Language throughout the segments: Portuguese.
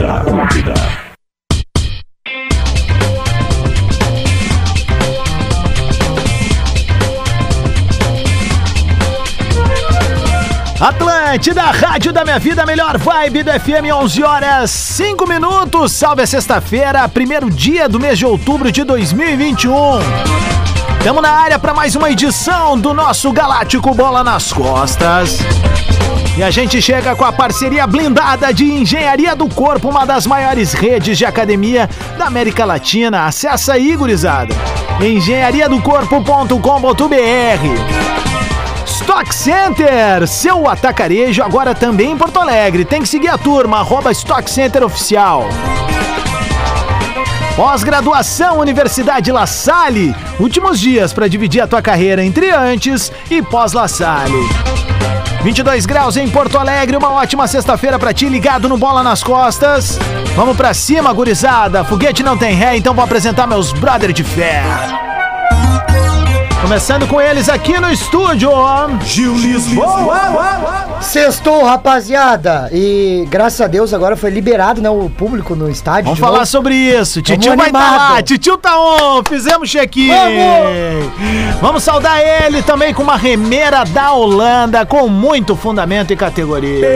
Atlântida, Atlântida. Atlântida, Rádio da Minha Vida, melhor vibe do FM, 11 horas 5 minutos. Salve sexta-feira, primeiro dia do mês de outubro de 2021. Estamos na área para mais uma edição do nosso Galáctico Bola nas Costas. E a gente chega com a parceria blindada de Engenharia do Corpo, uma das maiores redes de academia da América Latina. Acesse aí, gurizada. engenhariadocorpo.com.br Stock Center, seu atacarejo agora também em Porto Alegre. Tem que seguir a turma, arroba Stock Center Oficial. Pós-graduação Universidade La Salle. Últimos dias para dividir a tua carreira entre antes e pós-La Salle. 22 graus em Porto Alegre, uma ótima sexta-feira para ti, ligado no Bola nas Costas. Vamos para cima, gurizada. Foguete não tem ré, então vou apresentar meus brother de fé. Começando com eles aqui no estúdio, Gil Lisboa. Sextou, rapaziada. E graças a Deus agora foi liberado, né, o público no estádio. Vamos falar novo. sobre isso. Titio vai estar animado. lá. Titio tá on. Fizemos check-in. Vamos! Vamos saudar ele também com uma remeira da Holanda com muito fundamento e categoria.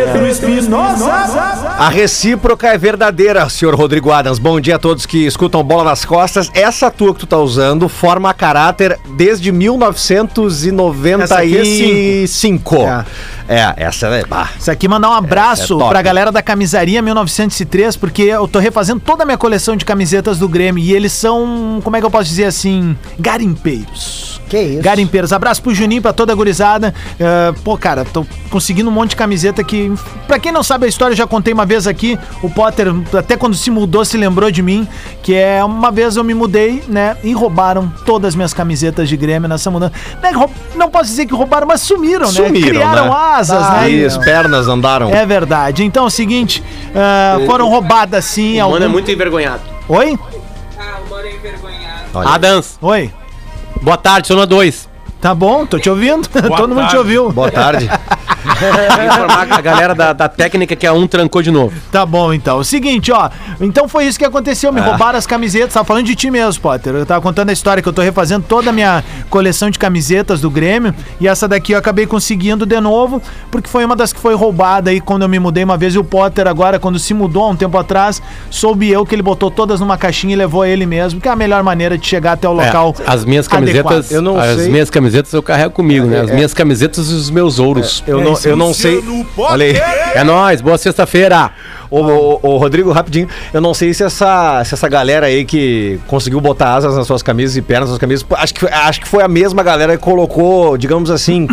A recíproca é verdadeira, senhor Rodrigo Adams. Bom dia a todos que escutam Bola nas Costas. Essa tua que tu tá usando forma caráter desde 1995. É É, essa é. Bah. Isso aqui mandar um abraço Essa é pra galera da camisaria 1903, porque eu tô refazendo toda a minha coleção de camisetas do Grêmio e eles são, como é que eu posso dizer assim, garimpeiros. Que isso? Garimpeiros. Abraço pro Juninho, pra toda a gurizada. É, pô, cara, tô conseguindo um monte de camiseta que, pra quem não sabe a história, eu já contei uma vez aqui. O Potter, até quando se mudou, se lembrou de mim. Que é uma vez eu me mudei, né? E roubaram todas as minhas camisetas de Grêmio nessa mudança. Não, é roub- não posso dizer que roubaram, mas sumiram, né? Sumiram, Criaram né? asas, Ah, né? Isso, pernas andaram. É verdade. Então é o seguinte, ah, foram roubadas sim. O mano é algum- muito envergonhado. Oi? Olha. Adams, Oi. Boa tarde, sou na 2. Tá bom, tô te ouvindo. Todo mundo te tarde. ouviu. Boa tarde. informar a galera da, da técnica que a um trancou de novo. Tá bom, então. O seguinte, ó. Então foi isso que aconteceu. Me roubaram as camisetas. Tava falando de ti mesmo, Potter. Eu tava contando a história que eu tô refazendo toda a minha coleção de camisetas do Grêmio. E essa daqui eu acabei conseguindo de novo, porque foi uma das que foi roubada aí quando eu me mudei uma vez. E o Potter, agora, quando se mudou há um tempo atrás, soube eu que ele botou todas numa caixinha e levou ele mesmo, que é a melhor maneira de chegar até o local. É, as minhas adequado. camisetas, Eu não as sei. minhas camisetas eu carrego comigo, né? As é. minhas camisetas e os meus ouros. Eu não, eu não sei. Olha aí. É nóis, boa sexta-feira. Ô, ô, ô, Rodrigo, rapidinho, eu não sei se essa, se essa galera aí que conseguiu botar asas nas suas camisas e pernas nas suas camisas, acho que, acho que foi a mesma galera que colocou, digamos assim,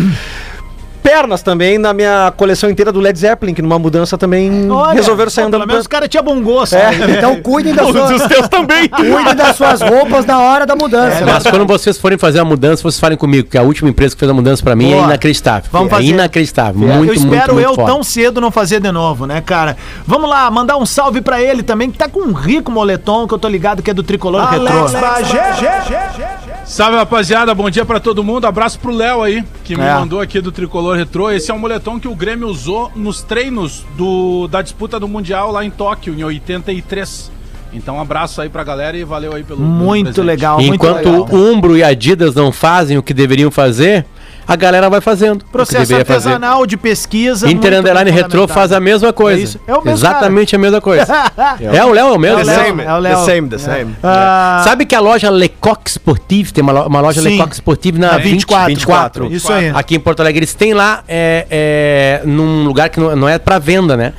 pernas também na minha coleção inteira do Led Zeppelin, que numa mudança também Olha, resolveram sair andando. Pelo menos os caras tinham bom gosto. É. né? Então cuidem das Todos os suas, teus também. cuidem das suas roupas na hora da mudança. Mas quando vocês forem fazer a mudança, vocês falem comigo, que a última empresa que fez a mudança pra mim Boa. é inacreditável. Vamos é fazer. inacreditável. eu Muito, espero muito, muito eu foda. tão cedo não fazer de novo, né, cara? Vamos lá, mandar um salve pra ele também, que tá com um rico moletom, que eu tô ligado que é do Tricolor Retrô. Salve rapaziada, bom dia pra todo mundo. Abraço pro Léo aí, que me É. mandou aqui do Tricolor Retrô. Esse é um moletom que o Grêmio usou nos treinos do, da disputa do Mundial lá em Tóquio, em 83. Então, um abraço aí pra galera e valeu aí pelo. pelo Muito presente. legal, muito Enquanto legal. o Umbro e Adidas não fazem o que deveriam fazer, a galera vai fazendo. Processo deveria fazer. artesanal de pesquisa. Inter Underline Retro faz a mesma coisa. É isso. É o mesmo Exatamente a mesma coisa. é o Léo, é o mesmo. É o né? Léo. é o Léo. the same, the same. Ah, Sabe que a loja Lecoq Sportive, tem uma, uma loja Sim. Lecoq Sportive na Na 24, 24, 24. isso aí. Aqui em Porto Alegre. Eles têm lá, é, é, num lugar que não, não é pra venda, né?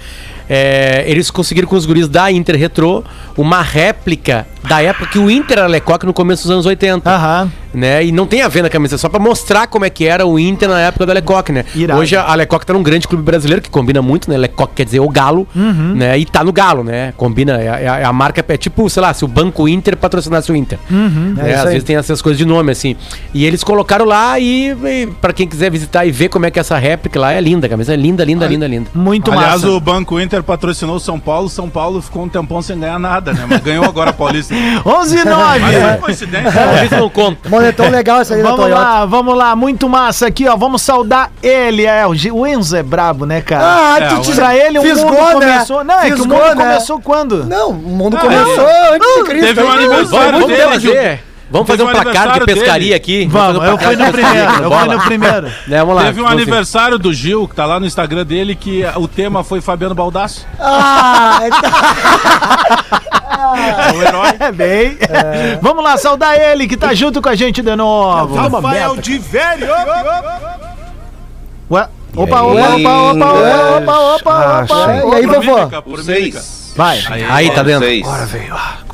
É, eles conseguiram com os guris da Inter Retro uma réplica da época que o Inter era Lecoq no começo dos anos 80. Aham. Né? E não tem a ver na camisa, só pra mostrar como é que era o Inter na época do Lecoq, né? Irado. Hoje a Lecoq tá num grande clube brasileiro que combina muito, né? Lecoq quer dizer o galo, Uhum. né? E tá no galo, né? Combina, é, é a- é a marca, é tipo, sei lá, se o Banco Inter patrocinasse o Inter. Uhum. né? É isso Às aí. vezes tem essas coisas de nome, assim. E eles colocaram lá e, e para quem quiser visitar e ver como é que essa réplica lá é linda, a camisa é linda, linda, linda, linda. Muito Aliás, massa. o Banco Inter patrocinou o São Paulo. São Paulo ficou um tempão sem ganhar nada, né? Mas ganhou agora a Paulista 11 e 9. Mas foi coincidência. Talvez não conta. Moletom legal essa aí Vamos lá, vamos lá, muito massa aqui, ó. Vamos saudar ele. É, o, G- o Enzo é brabo, né, cara? Ah, É, tu te pra ele o fisgou, mundo né? começou. Não, é que o Fisgou, mundo né? começou quando? Não, o mundo Ah, começou antes de Cristo. Teve um aniversário dele. Vamos fazer um um placar de pescaria dele. aqui. Vamos, fazer um eu fui no primeiro, eu fui no primeiro. Né, Vamos lá. Teve um aniversário do Gil, que tá lá no Instagram dele, que o tema foi Fabiano Baldasso. Ah, É o herói. É bem. Vamos lá, saudar ele que tá junto com a gente de novo. Rafael de Velho. Ué, Opa, opa, opa, opa, opa, opa, opa, opa. e aí, Por vovó? Vai, Aí tá dentro. Seis.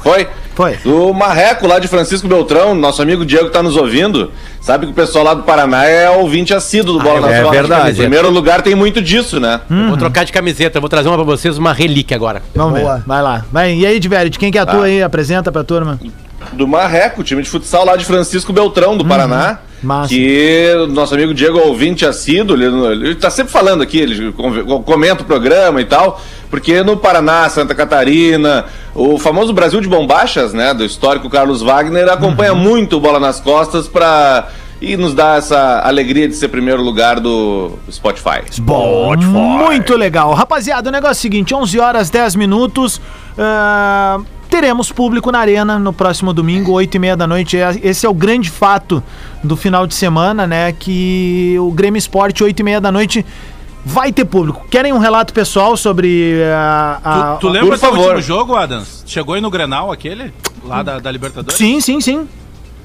Foi? foi. Do Marreco, lá de Francisco Beltrão, nosso amigo Diego tá nos ouvindo. Sabe que o pessoal lá do Paraná é ouvinte assíduo do Bola é nas Costas. verdade. Em primeiro lugar tem muito disso, né? Vou trocar de camiseta. Vou trazer uma pra vocês, uma relíquia agora. Vamos Boa. ver, vai lá. Vai, e aí, Diverio, de quem que é a tua aí? Apresenta pra turma. Do Marreco, time de futsal lá de Francisco Beltrão, do Paraná. massa. Que o nosso amigo Diego é ouvinte assíduo, ele, ele tá sempre falando aqui, ele comenta o programa e tal, porque no Paraná, Santa Catarina, o famoso Brasil de Bombachas, né, do histórico Carlos Wagner, acompanha muito o Bola nas Costas pra... E nos dá essa alegria de ser primeiro lugar do Spotify. Bom, muito legal. Rapaziada, o negócio é o seguinte, 11 horas 10 minutos, ah, teremos público na arena no próximo domingo, 8 e meia da noite. É- Esse é o grande fato do final de semana, né, que o Grêmio Esporte, 8 e meia da noite, vai ter público. Querem um relato pessoal sobre a... a- Tu, tu lembra do favor. último jogo, Adams? Chegou aí no Grenal aquele? Lá da, da Libertadores? Sim, sim, sim.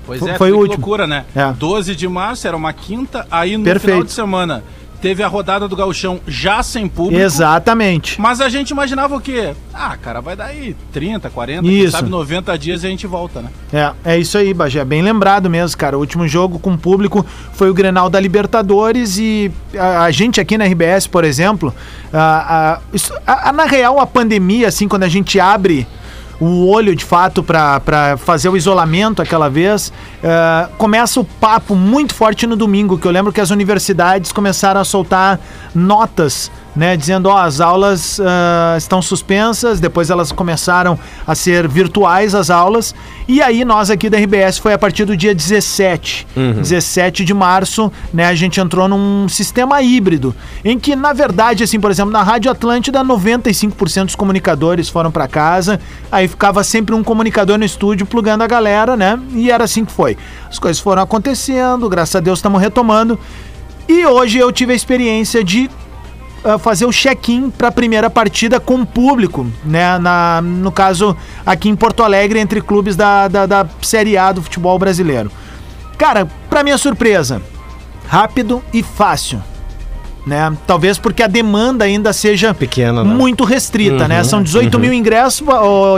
Pois Foi- é, foi que o último. loucura, né? É. 12 de março era uma quinta, aí no Perfeito. final de semana teve a rodada do Gauchão já sem público. Exatamente. Mas a gente imaginava o quê? Ah, cara, vai dar aí 30, 40, quem Isso. sabe 90 dias e a gente volta, né? É, é isso aí, Bagé. Bem lembrado mesmo, cara. O último jogo com público foi o Grenal da Libertadores e a, a gente aqui na RBS, por exemplo, a, a- a- na real, a pandemia, assim, quando a gente abre o olho de fato pra fazer o isolamento aquela vez, eh, começa o papo muito forte no domingo, que eu lembro que as universidades começaram a soltar notas né, dizendo, ó, as aulas ah, estão suspensas, depois elas começaram a ser virtuais as aulas, e aí nós aqui da RBS foi a partir do dia 17, 17 de março, né, a gente entrou num sistema híbrido, em que, na verdade, assim, por exemplo, na Rádio Atlântida, 95% dos comunicadores foram para casa, aí ficava sempre um comunicador no estúdio plugando a galera, né, e era assim que foi. As coisas foram acontecendo, graças a Deus estamos retomando, e hoje eu tive a experiência de uh, fazer o check-in para a primeira partida com o público, né? Na, no caso, aqui em Porto Alegre, entre clubes da, da, da Série A do futebol brasileiro. Cara, para minha surpresa, rápido e fácil. Né? Talvez porque a demanda ainda seja Pequena, né? muito restrita, né? São 18 mil ingressos, ô,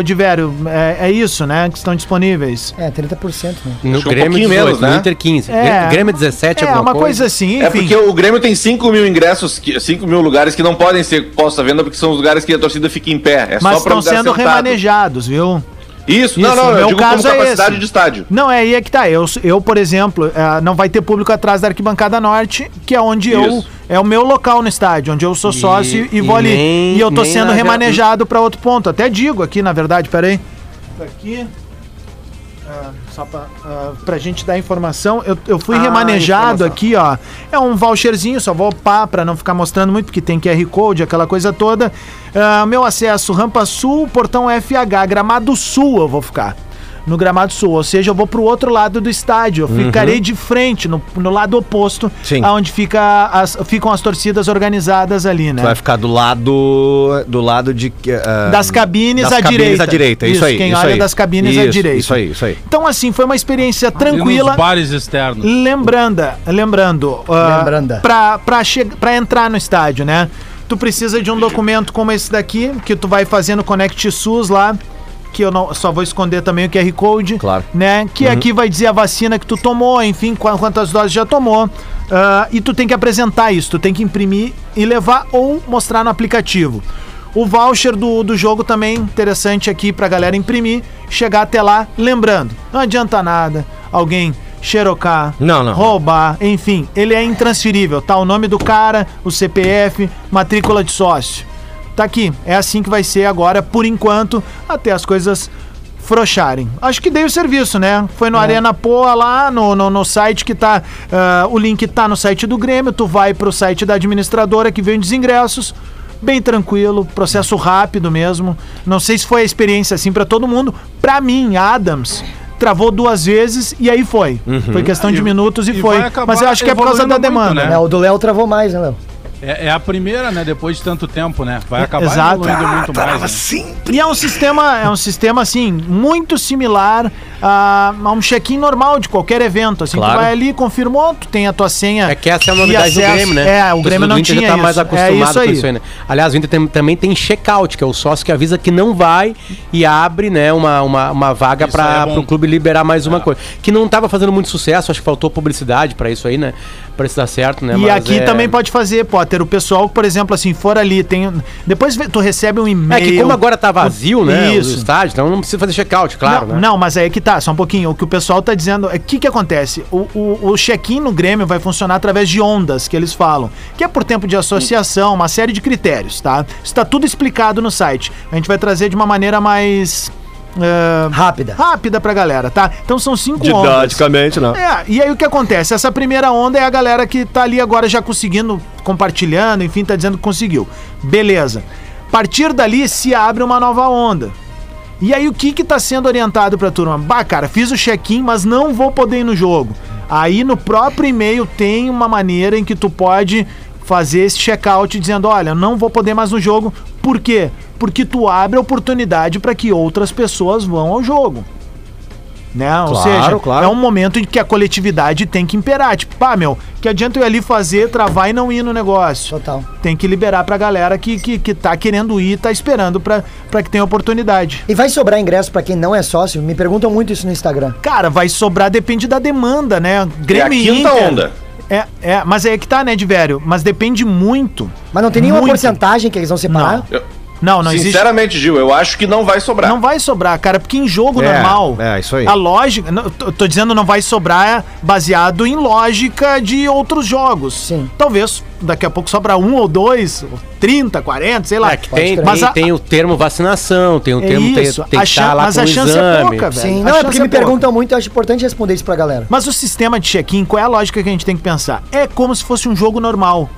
é, é isso, né? Que estão disponíveis. É, 30%, né? No Acho um Grêmio 18, menos, no né? Inter 15. É. Grêmio 17, É, alguma uma coisa assim, É enfim. porque o Grêmio tem 5 mil ingressos, que- 5 mil lugares que não podem ser postos à venda porque são os lugares que a torcida fica em pé. É Mas estão sendo sentado. remanejados, viu? Isso, não, Isso, não, meu eu digo caso como é capacidade esse. de estádio. Não, é aí é que tá. Eu, eu por exemplo, eh, não vai ter público atrás da arquibancada norte, que é onde eu. Isso. É o meu local no estádio, onde eu sou E- sócio e, e vou ali. nem- e eu tô sendo remanejado pra outro ponto. Até digo aqui, na verdade, peraí. Aqui. Ah, só pra, ah, pra gente dar informação, eu, eu fui Ah, remanejado informação. aqui, ó. É um voucherzinho, só vou pá pra não ficar mostrando muito, porque tem QR Code, aquela coisa toda. Ah, meu acesso, Rampa Sul, Portão FH, Gramado Sul eu vou ficar. No Gramado Sul, ou seja, eu vou pro outro lado do estádio. Eu ficarei de frente, no, no lado oposto, Sim. aonde fica as, ficam as torcidas organizadas ali, né? Tu vai ficar do lado do lado de ah, Das cabines das à cabines direita. à direita, isso, Isso, aí. quem isso olha aí. das cabines à Isso, direita. Isso aí, isso aí. Então, assim, foi uma experiência E tranquila. nos bares externos. Lembrando, lembrando, ah, Lembranda. pra, pra, che- pra entrar no estádio, né? Tu precisa de um documento como esse daqui, que tu vai fazer no Connect SUS lá, que eu não, só vou esconder também o QR Code. Claro. Né? Que aqui vai dizer a vacina que tu tomou, enfim, qua- quantas doses já tomou. ah, e tu tem que apresentar isso, tu tem que imprimir e levar ou mostrar no aplicativo. O voucher do, do jogo também interessante aqui pra galera imprimir, chegar até lá, lembrando, não adianta nada alguém xerocar, Não, não. roubar, enfim, ele é intransferível, tá? O nome do cara, o CPF, matrícula de sócio. Tá aqui, é assim que vai ser agora, por enquanto, até as coisas frouxarem. Acho que dei o serviço, né? Foi no Arena Poa lá, no, no, no site que tá. ah, o link tá no site do Grêmio, tu vai pro site da administradora que vende os ingressos. Bem tranquilo, processo rápido mesmo. Não sei se foi a experiência assim pra todo mundo. Pra mim, Adams travou duas vezes e aí foi. Foi questão de minutos e, e foi. Mas eu acho que é por causa da evoluindo muito, demanda. né? É, o do Léo travou mais, né, Léo? É, é a primeira, né? Depois de tanto tempo, né? Vai acabar Exato. evoluindo muito mais. né? E é um sistema, é um sistema assim, muito similar a, a um check-in normal de qualquer evento. Assim, Claro. tu vai ali, confirmou, tu tem a tua senha. É que essa é a novidade do. Grêmio, né? É, o torcedor Grêmio não Inter tinha já tá isso. mais acostumado é isso com aí. isso aí, né? Aliás, o Inter tem- também tem check-out, que é o sócio que avisa que não vai e abre, né, uma, uma, uma vaga é para bom. o clube liberar mais uma coisa. Que não estava fazendo muito sucesso, acho que faltou publicidade para isso aí, né? Para isso dar certo, né? E Mas aqui é- também pode fazer, Potter. O pessoal, por exemplo, assim, for ali, tem. Depois tu recebe um É e-mail. que como agora tá vazio, né? Isso. O estádio, então não precisa fazer check-out, claro, não, né? não, mas aí que tá, só um pouquinho. O que o pessoal tá dizendo é o que que acontece? O, o, o check-in no Grêmio vai funcionar através de ondas, que eles falam, que é por tempo de associação, uma série de critérios, tá? Isso tá tudo explicado no site. A gente vai trazer de uma maneira mais. Eh, Rápida. rápida pra galera, tá? Então são cinco ondas. Didaticamente, né? É, e aí o que acontece? Essa primeira onda é a galera que tá ali agora já conseguindo, compartilhando, enfim, tá dizendo que conseguiu. Beleza. A partir dali se abre uma nova onda. E aí o que que tá sendo orientado pra turma? Bah, cara, fiz o check-in, mas não vou poder ir no jogo. Aí no próprio e-mail tem uma maneira em que tu pode fazer esse check-out dizendo, olha, não vou poder mais no jogo. Por quê? Porque tu abre a oportunidade para que outras pessoas vão ao jogo. Né? Ou Claro, seja, claro. é um momento em que a coletividade tem que imperar. Tipo, pá, meu, que adianta eu ir ali fazer, travar e não ir no negócio? Total. Tem que liberar pra galera que, que, que tá querendo ir, tá esperando pra, pra que tenha oportunidade. E vai sobrar ingresso pra quem não é sócio? Me perguntam muito isso no Instagram. Cara, vai sobrar, depende da demanda, né? É a Grêmio e quinta Inter- onda. É, é, mas é que tá, né, de velho? Mas depende muito. Mas não tem nenhuma Muito. porcentagem que eles vão separar? Eu- Não, não existe. Sinceramente, Gil, eu acho que não vai sobrar. Não vai sobrar, cara, porque em jogo É, normal. é, isso aí. A lógica. não, tô, tô dizendo não vai sobrar baseado em lógica de outros jogos. Sim. Talvez daqui a pouco sobra um ou dois, ou 30, 40, sei lá. É que tem, Mas tem, a- tem o termo vacinação, tem o É termo tem, isso, tem a que chan- mas com a o chance é exame. pouca, velho. Sim, A não, é porque é me pouca. perguntam muito, eu acho importante responder isso pra galera. Mas o sistema de check-in, qual é a lógica que a gente tem que pensar? É como se fosse um jogo normal.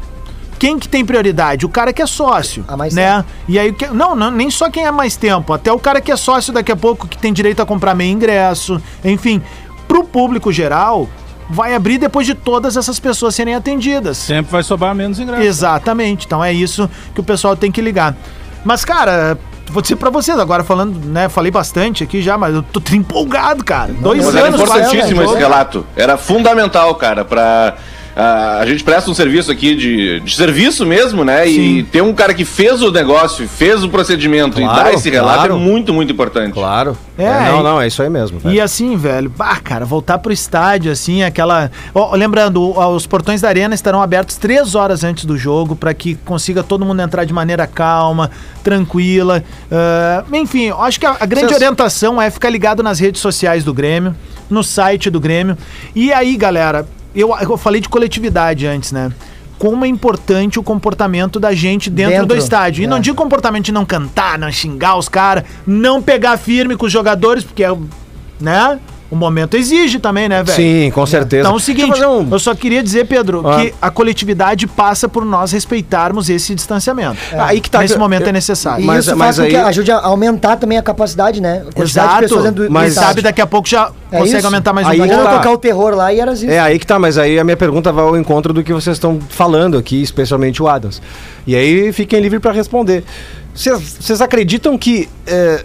Quem que tem prioridade? O cara que é sócio, Há mais né? E aí, o que- não, não, nem só quem é mais tempo, até o cara que é sócio daqui a pouco, que tem direito a comprar meio ingresso, enfim. Pro público geral, vai abrir depois de todas essas pessoas serem atendidas. Sempre vai sobrar menos ingresso. Exatamente. Então é isso que o pessoal tem que ligar. Mas, cara, vou dizer pra vocês, agora falando, né? Falei bastante aqui já, mas eu tô empolgado, cara. Dois Mas era anos quase, importantíssimo né, esse relato. Era fundamental, cara, pra. Ah, a gente presta um serviço aqui de, de serviço mesmo, né? E ter um cara que fez o negócio, fez o procedimento e Claro, dá esse relato claro. é muito, muito importante. Claro. É, É, não, e- não, é isso aí mesmo. velho. E assim, velho, bah, cara, voltar pro estádio, assim, aquela. Ó, lembrando, os portões da arena estarão abertos três horas antes do jogo para que consiga todo mundo entrar de maneira calma, tranquila. Ah, enfim, eu acho que a, a grande Vocês- orientação é ficar ligado nas redes sociais do Grêmio, no site do Grêmio. E aí, galera, eu, eu falei de coletividade antes, né? Como é importante o comportamento da gente dentro, do Dentro, estádio. E é. não digo comportamento de não cantar, não xingar os caras, não pegar firme com os jogadores, porque é, né? O momento exige também, né, velho? Sim, com certeza. Então é o eu seguinte, fazer um- eu só queria dizer, Pedro, Ah. que a coletividade passa por nós respeitarmos esse distanciamento. Aí que tá- Nesse momento eu- é necessário. E Mas- isso mas faz com que aí- ajude a aumentar também a capacidade, né? A quantidade de Exato. pessoas dentro do, do Mas sabe, daqui a pouco já É consegue isso. aumentar mais um Aí Não pouco. tá. tocar o terror lá e era isso. É aí que tá, mas aí a minha pergunta vai ao encontro do que vocês estão falando aqui, especialmente o Adams. E aí fiquem livres para responder. Vocês acreditam que é,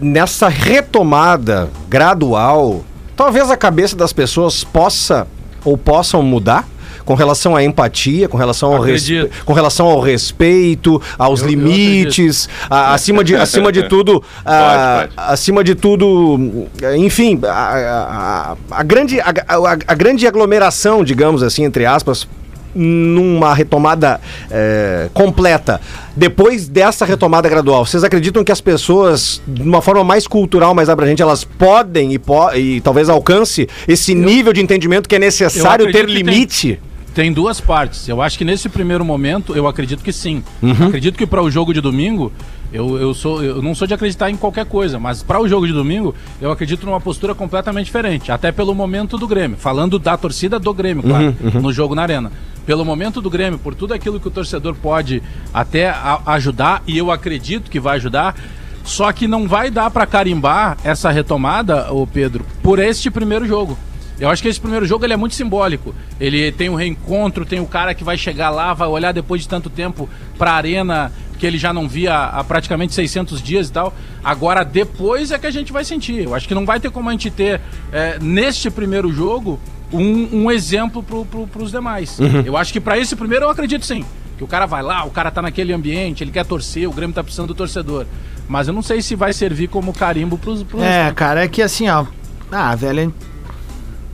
nessa retomada gradual, talvez a cabeça das pessoas possa ou possam mudar? Com relação à empatia, com relação ao, respe- com relação ao respeito, aos Eu- eu limites, a- acima, de, acima de tudo, a- pode. acima de tudo, enfim, a, a- grande, a grande aglomeração, digamos assim, entre aspas, numa retomada eh, completa. Depois dessa retomada gradual, vocês acreditam que as pessoas, de uma forma mais cultural, mais abrangente, elas podem e, po e talvez alcance esse nível de entendimento que é necessário ter tem. limite? Tem duas partes. Eu acho que nesse primeiro momento, eu acredito que sim. Uhum. Acredito que para o jogo de domingo, Eu, eu, sou, eu não sou de acreditar em qualquer coisa, mas para o jogo de domingo, eu acredito numa postura completamente diferente. Até pelo momento do Grêmio. Falando da torcida do Grêmio, claro, no jogo na Arena. Pelo momento do Grêmio, por tudo aquilo que o torcedor pode até a- ajudar, e eu acredito que vai ajudar. Só que não vai dar para carimbar essa retomada, o Pedro, por este primeiro jogo. Eu acho que esse primeiro jogo ele é muito simbólico. Ele tem um reencontro, tem o cara que vai chegar lá, vai olhar depois de tanto tempo pra arena que ele já não via há praticamente 600 dias e tal. Agora, depois é que a gente vai sentir. Eu acho que não vai ter como a gente ter, é, neste primeiro jogo, um, um exemplo pro, pro, pros demais. Eu acho que pra esse primeiro eu acredito sim. Que o cara vai lá, o cara tá naquele ambiente, ele quer torcer, o Grêmio tá precisando do torcedor. Mas eu não sei se vai servir como carimbo pros. pros É, cara, é que assim, ó. Ah, velho.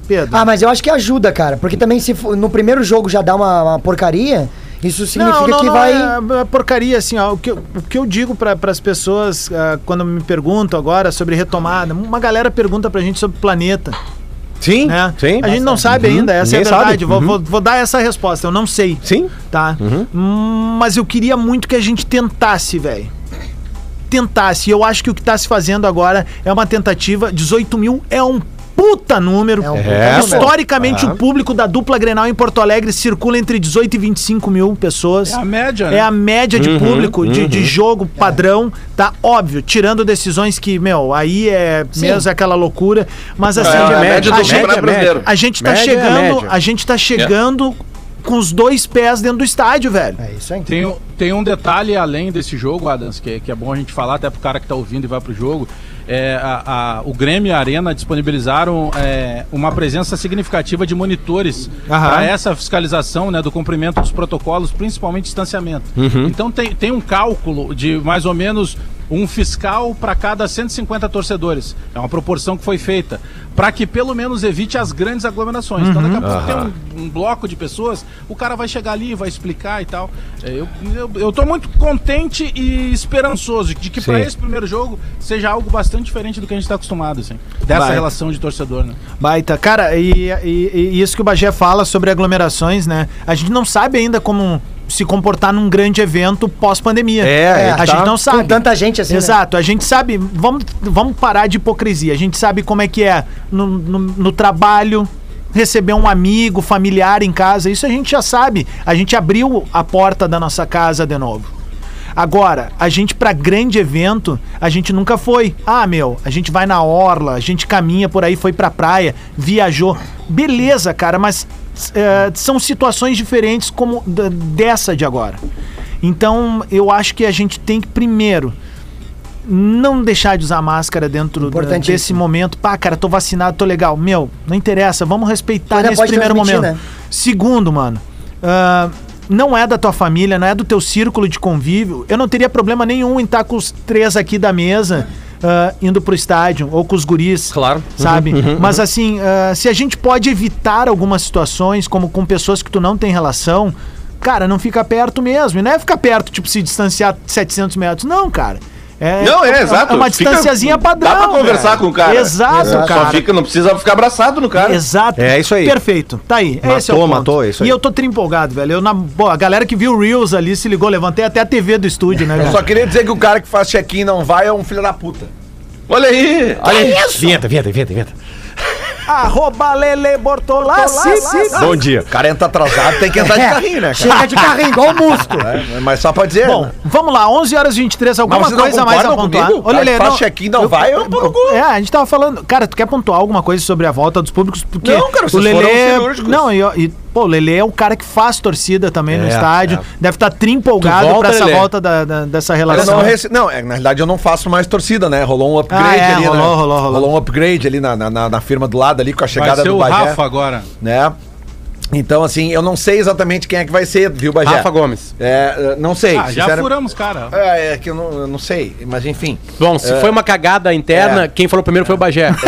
Pedro. Ah, mas eu acho que ajuda, cara. Porque também se for- no primeiro jogo já dá uma, uma porcaria, isso significa que vai. É, é porcaria, assim, ó. O que, eu- o que eu digo para as pessoas ah, quando me perguntam agora sobre retomada, uma galera pergunta pra gente sobre o planeta, Sim, né? sim. A gente não sabe ainda, essa é a verdade. Vou, Uhum. vou, vou dar essa resposta, eu não sei. Sim. Tá? Hum, Mas eu queria muito que a gente tentasse, velho. Tentasse. E eu acho que o que tá se fazendo agora é uma tentativa. 18 mil é um puta número. É um puta É, número. Historicamente, Ah. o público da dupla Grenal em Porto Alegre circula entre 18 e 25 mil pessoas. É a média, né? É a média de Uhum, público, de, de uhum. jogo padrão, tá óbvio, tirando decisões que, meu, aí é mesmo aquela loucura, mas assim, É, a a, média do gente, Campeonato Brasileiro. a gente tá Média é chegando, a gente tá chegando com os dois pés dentro do estádio, velho. É isso aí. Tem, um- tem um detalhe além desse jogo, Adams, que, que é bom a gente falar até pro cara que tá ouvindo e vai pro jogo. É, a- a- o Grêmio e a Arena disponibilizaram é, uma presença significativa de monitores para essa fiscalização né, do cumprimento dos protocolos, principalmente distanciamento. Então tem, tem um cálculo de mais ou menos um fiscal para cada 150 torcedores. É uma proporção que foi feita. Para que pelo menos evite as grandes aglomerações. Então daqui a pouco tem um, um bloco de pessoas, o cara vai chegar ali, vai explicar e tal. É, Eu, eu, eu tô muito contente e esperançoso de que para esse primeiro jogo seja algo bastante diferente do que a gente está acostumado, assim. Dessa Vai. relação de torcedor, né? Baita. Cara, e, e- e isso que o Bagé fala sobre aglomerações, né? A gente não sabe ainda como se comportar num grande evento pós-pandemia. É, a tá. gente não sabe. Com tanta gente assim. né? Exato, a gente sabe, vamos, vamos parar de hipocrisia. A gente sabe como é que é no, no, no trabalho, receber um amigo, familiar em casa. Isso a gente já sabe. A gente abriu a porta da nossa casa de novo. Agora, a gente pra grande evento, a gente nunca foi. Ah, meu, a gente vai na orla, a gente caminha por aí, foi pra praia, viajou. Beleza, cara, mas eh, são situações diferentes como dessa de agora. Então, eu acho que a gente tem que primeiro não deixar de usar máscara dentro desse momento. Pá, cara, tô vacinado, tô legal. Meu, não interessa, vamos respeitar Ainda nesse primeiro momento. né? Segundo, mano, ah, não é da tua família, não é do teu círculo de convívio. Eu não teria problema nenhum em estar com os três aqui da mesa. Ah, indo pro estádio ou com os guris, Claro. sabe? Mas assim, ah, se a gente pode evitar algumas situações, como com pessoas que tu não tem relação, cara, não fica perto mesmo. E não é ficar perto, tipo, se distanciar 700 metros. Não, cara. É, Não, é, exato. É uma Fica- distanciazinha padrão. Dá pra conversar velho. com o cara. Exato, Só cara. fica, não precisa ficar abraçado no cara. Exato. É isso aí. Perfeito. Tá aí. Matou, Esse é o ponto. matou, é isso aí. E eu tô trimpolgado, velho. Eu, na boa, a galera que viu o Reels ali se ligou, levantei até a TV do estúdio, né? Eu só queria dizer que o cara que faz check-in e não vai é um filho da puta. Olha aí. Olha aí. Vinheta, vinheta, vinheta, vinheta. Arroba Lele Bortolassi. Bom dia. O cara entra atrasado, tem que entrar de carrinho, né, cara? Chega de carrinho, igual o musto. É, mas só pra dizer. Bom, né? vamos lá, 11 horas e 23, alguma Mas vocês não coisa mais a concordam pontuar? comigo? O cara que faz check-in não vai, eu pau no cu. É, a gente tava falando. Cara, tu quer pontuar alguma coisa sobre a volta dos públicos? Porque Não, cara, o vocês Lelê. foram cirúrgicos. Não, e, e, pô, o Lelê é o cara que faz torcida também no É, estádio. é. Deve estar trimpolgado Tu volta, pra essa Lelê? volta da, da- dessa relação. não, rece... não, é, na realidade eu não faço mais torcida, né? Rolou um upgrade Ah, é, ali, né? rolou, rolou, rolou. um upgrade ali na, na, na- na firma do lado ali com a Vai chegada ser do o Bagé, Rafa agora. né? Então, assim, eu não sei exatamente quem é que vai ser, viu, Bagé? Rafa Gomes. É, é, não sei. Ah, já furamos, cara. É, é que eu não, eu não sei, mas enfim. Bom, se foi uma cagada interna, É. quem falou primeiro foi o Bagé.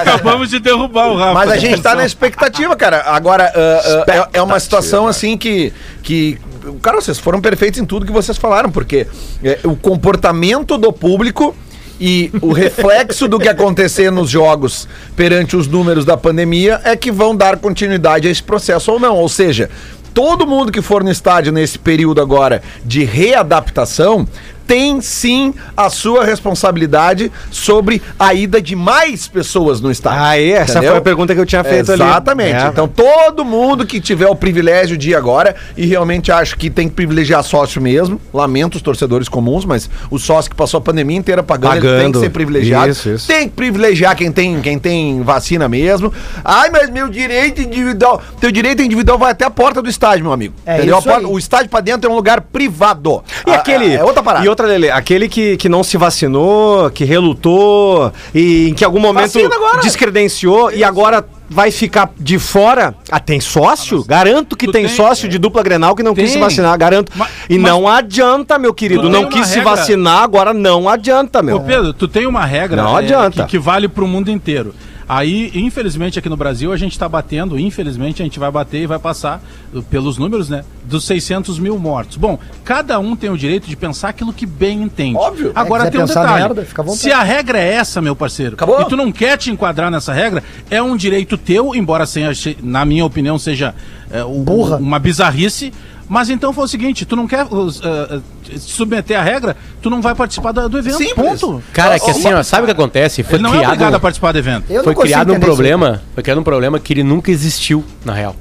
Acabamos de derrubar o Rafa. Mas a gente tá na expectativa, cara. Agora, ah, é, é uma situação assim que. que cara, vocês foram perfeitos em tudo que vocês falaram, porque é, o comportamento do público e o reflexo do que acontecer nos jogos perante os números da pandemia é que vão dar continuidade a esse processo ou não. Ou seja. todo mundo que for no estádio nesse período agora de readaptação tem sim a sua responsabilidade sobre a ida de mais pessoas no estádio. Aí, essa Entendeu? foi a pergunta que eu tinha feito ali. Exatamente. É. Então, todo mundo que tiver o privilégio de ir agora, e realmente acho que tem que privilegiar sócio mesmo, lamento os torcedores comuns, mas o sócio que passou a pandemia inteira pagando, ele tem que Pagando. ser privilegiado. Isso, isso. Tem que privilegiar quem tem, quem tem vacina mesmo. Ai, mas meu direito individual. Teu direito individual vai até a porta do estádio, meu amigo. É Entendeu? A isso porta- aí. o estádio pra dentro é um lugar privado. E Ah, aquele. É outra parada. Outra, Lele, aquele que, que não se vacinou, que relutou e em que algum momento descredenciou e agora vai ficar de fora. Ah, tem sócio? Garanto que Tu tem, tem- sócio de dupla Grenal que não quis Tem. se vacinar, garanto. Mas- e mas- não adianta, meu querido. Não quis uma se regra- vacinar, agora não adianta, meu. Ô Pedro, tu tem uma regra Não é, adianta. Que, que vale pro mundo inteiro. Aí, infelizmente, aqui no Brasil, a gente está batendo, infelizmente, a gente vai bater e vai passar, uh, pelos números, né, dos 600 mil mortos. Bom, cada um tem o direito de pensar aquilo que bem entende. Óbvio. Agora É, tem um detalhe. merda. Se a regra é essa, meu parceiro, Acabou. e tu não quer te enquadrar nessa regra, é um direito teu, embora, seja, na minha opinião, seja é, o- Burra. uma bizarrice. Mas então foi o seguinte, tu não quer uh, uh, se submeter à regra, tu não vai participar do, do evento. Simples. Ponto. Cara, é que assim, ó, sabe o que acontece? Foi Ele não é criado, obrigado a participar do evento. Eu não foi criado um entender isso. problema, foi criado um problema que ele nunca existiu, na real.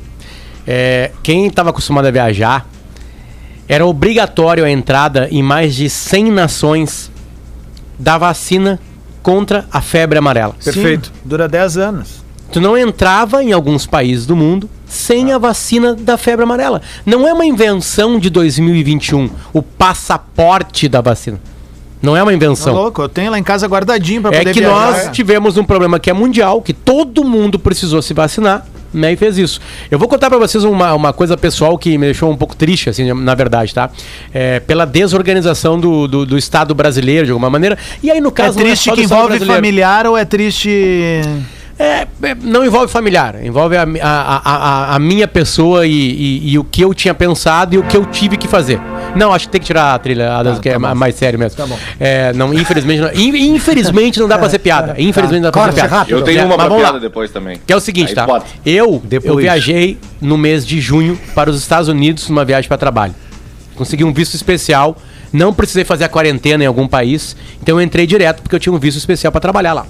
É, quem estava acostumado a viajar, era obrigatório a entrada em mais de 100 nações da vacina contra a febre amarela. Perfeito. Sim, dura 10 anos. Tu não entrava em alguns países do mundo sem a vacina da febre amarela. Não é uma invenção de 2021, o passaporte da vacina. Não é uma Tá invenção. louco, eu tenho lá em casa guardadinho pra É poder que viajar. nós tivemos um problema que é mundial, que todo mundo precisou se vacinar, né? E fez isso. Eu vou contar pra vocês uma, uma coisa pessoal que me deixou um pouco triste, assim, na verdade, tá? É, pela desorganização do, do, do Estado brasileiro, de alguma maneira. E aí, no É caso, não triste só do que envolve brasileiro. familiar ou é triste. É, é, não envolve familiar, envolve a, a, a, a- a minha pessoa e, e- e o que eu tinha pensado e o que eu tive que fazer. Não, acho que tem que tirar a trilha, Adams, que é ma- mais sério mesmo. Tá bom. É, não, infelizmente, não, in- infelizmente não dá pra ser piada. Infelizmente não dá pra Corte ser piada. rápido. Eu tenho É, uma mas pra vamos lá. piada depois também. Que é o seguinte, Aí tá? Eu, Depois. eu viajei no mês de junho para os Estados Unidos numa viagem para trabalho. Consegui um visto especial, não precisei fazer a quarentena em algum país, então eu entrei direto porque eu tinha um visto especial para trabalhar lá.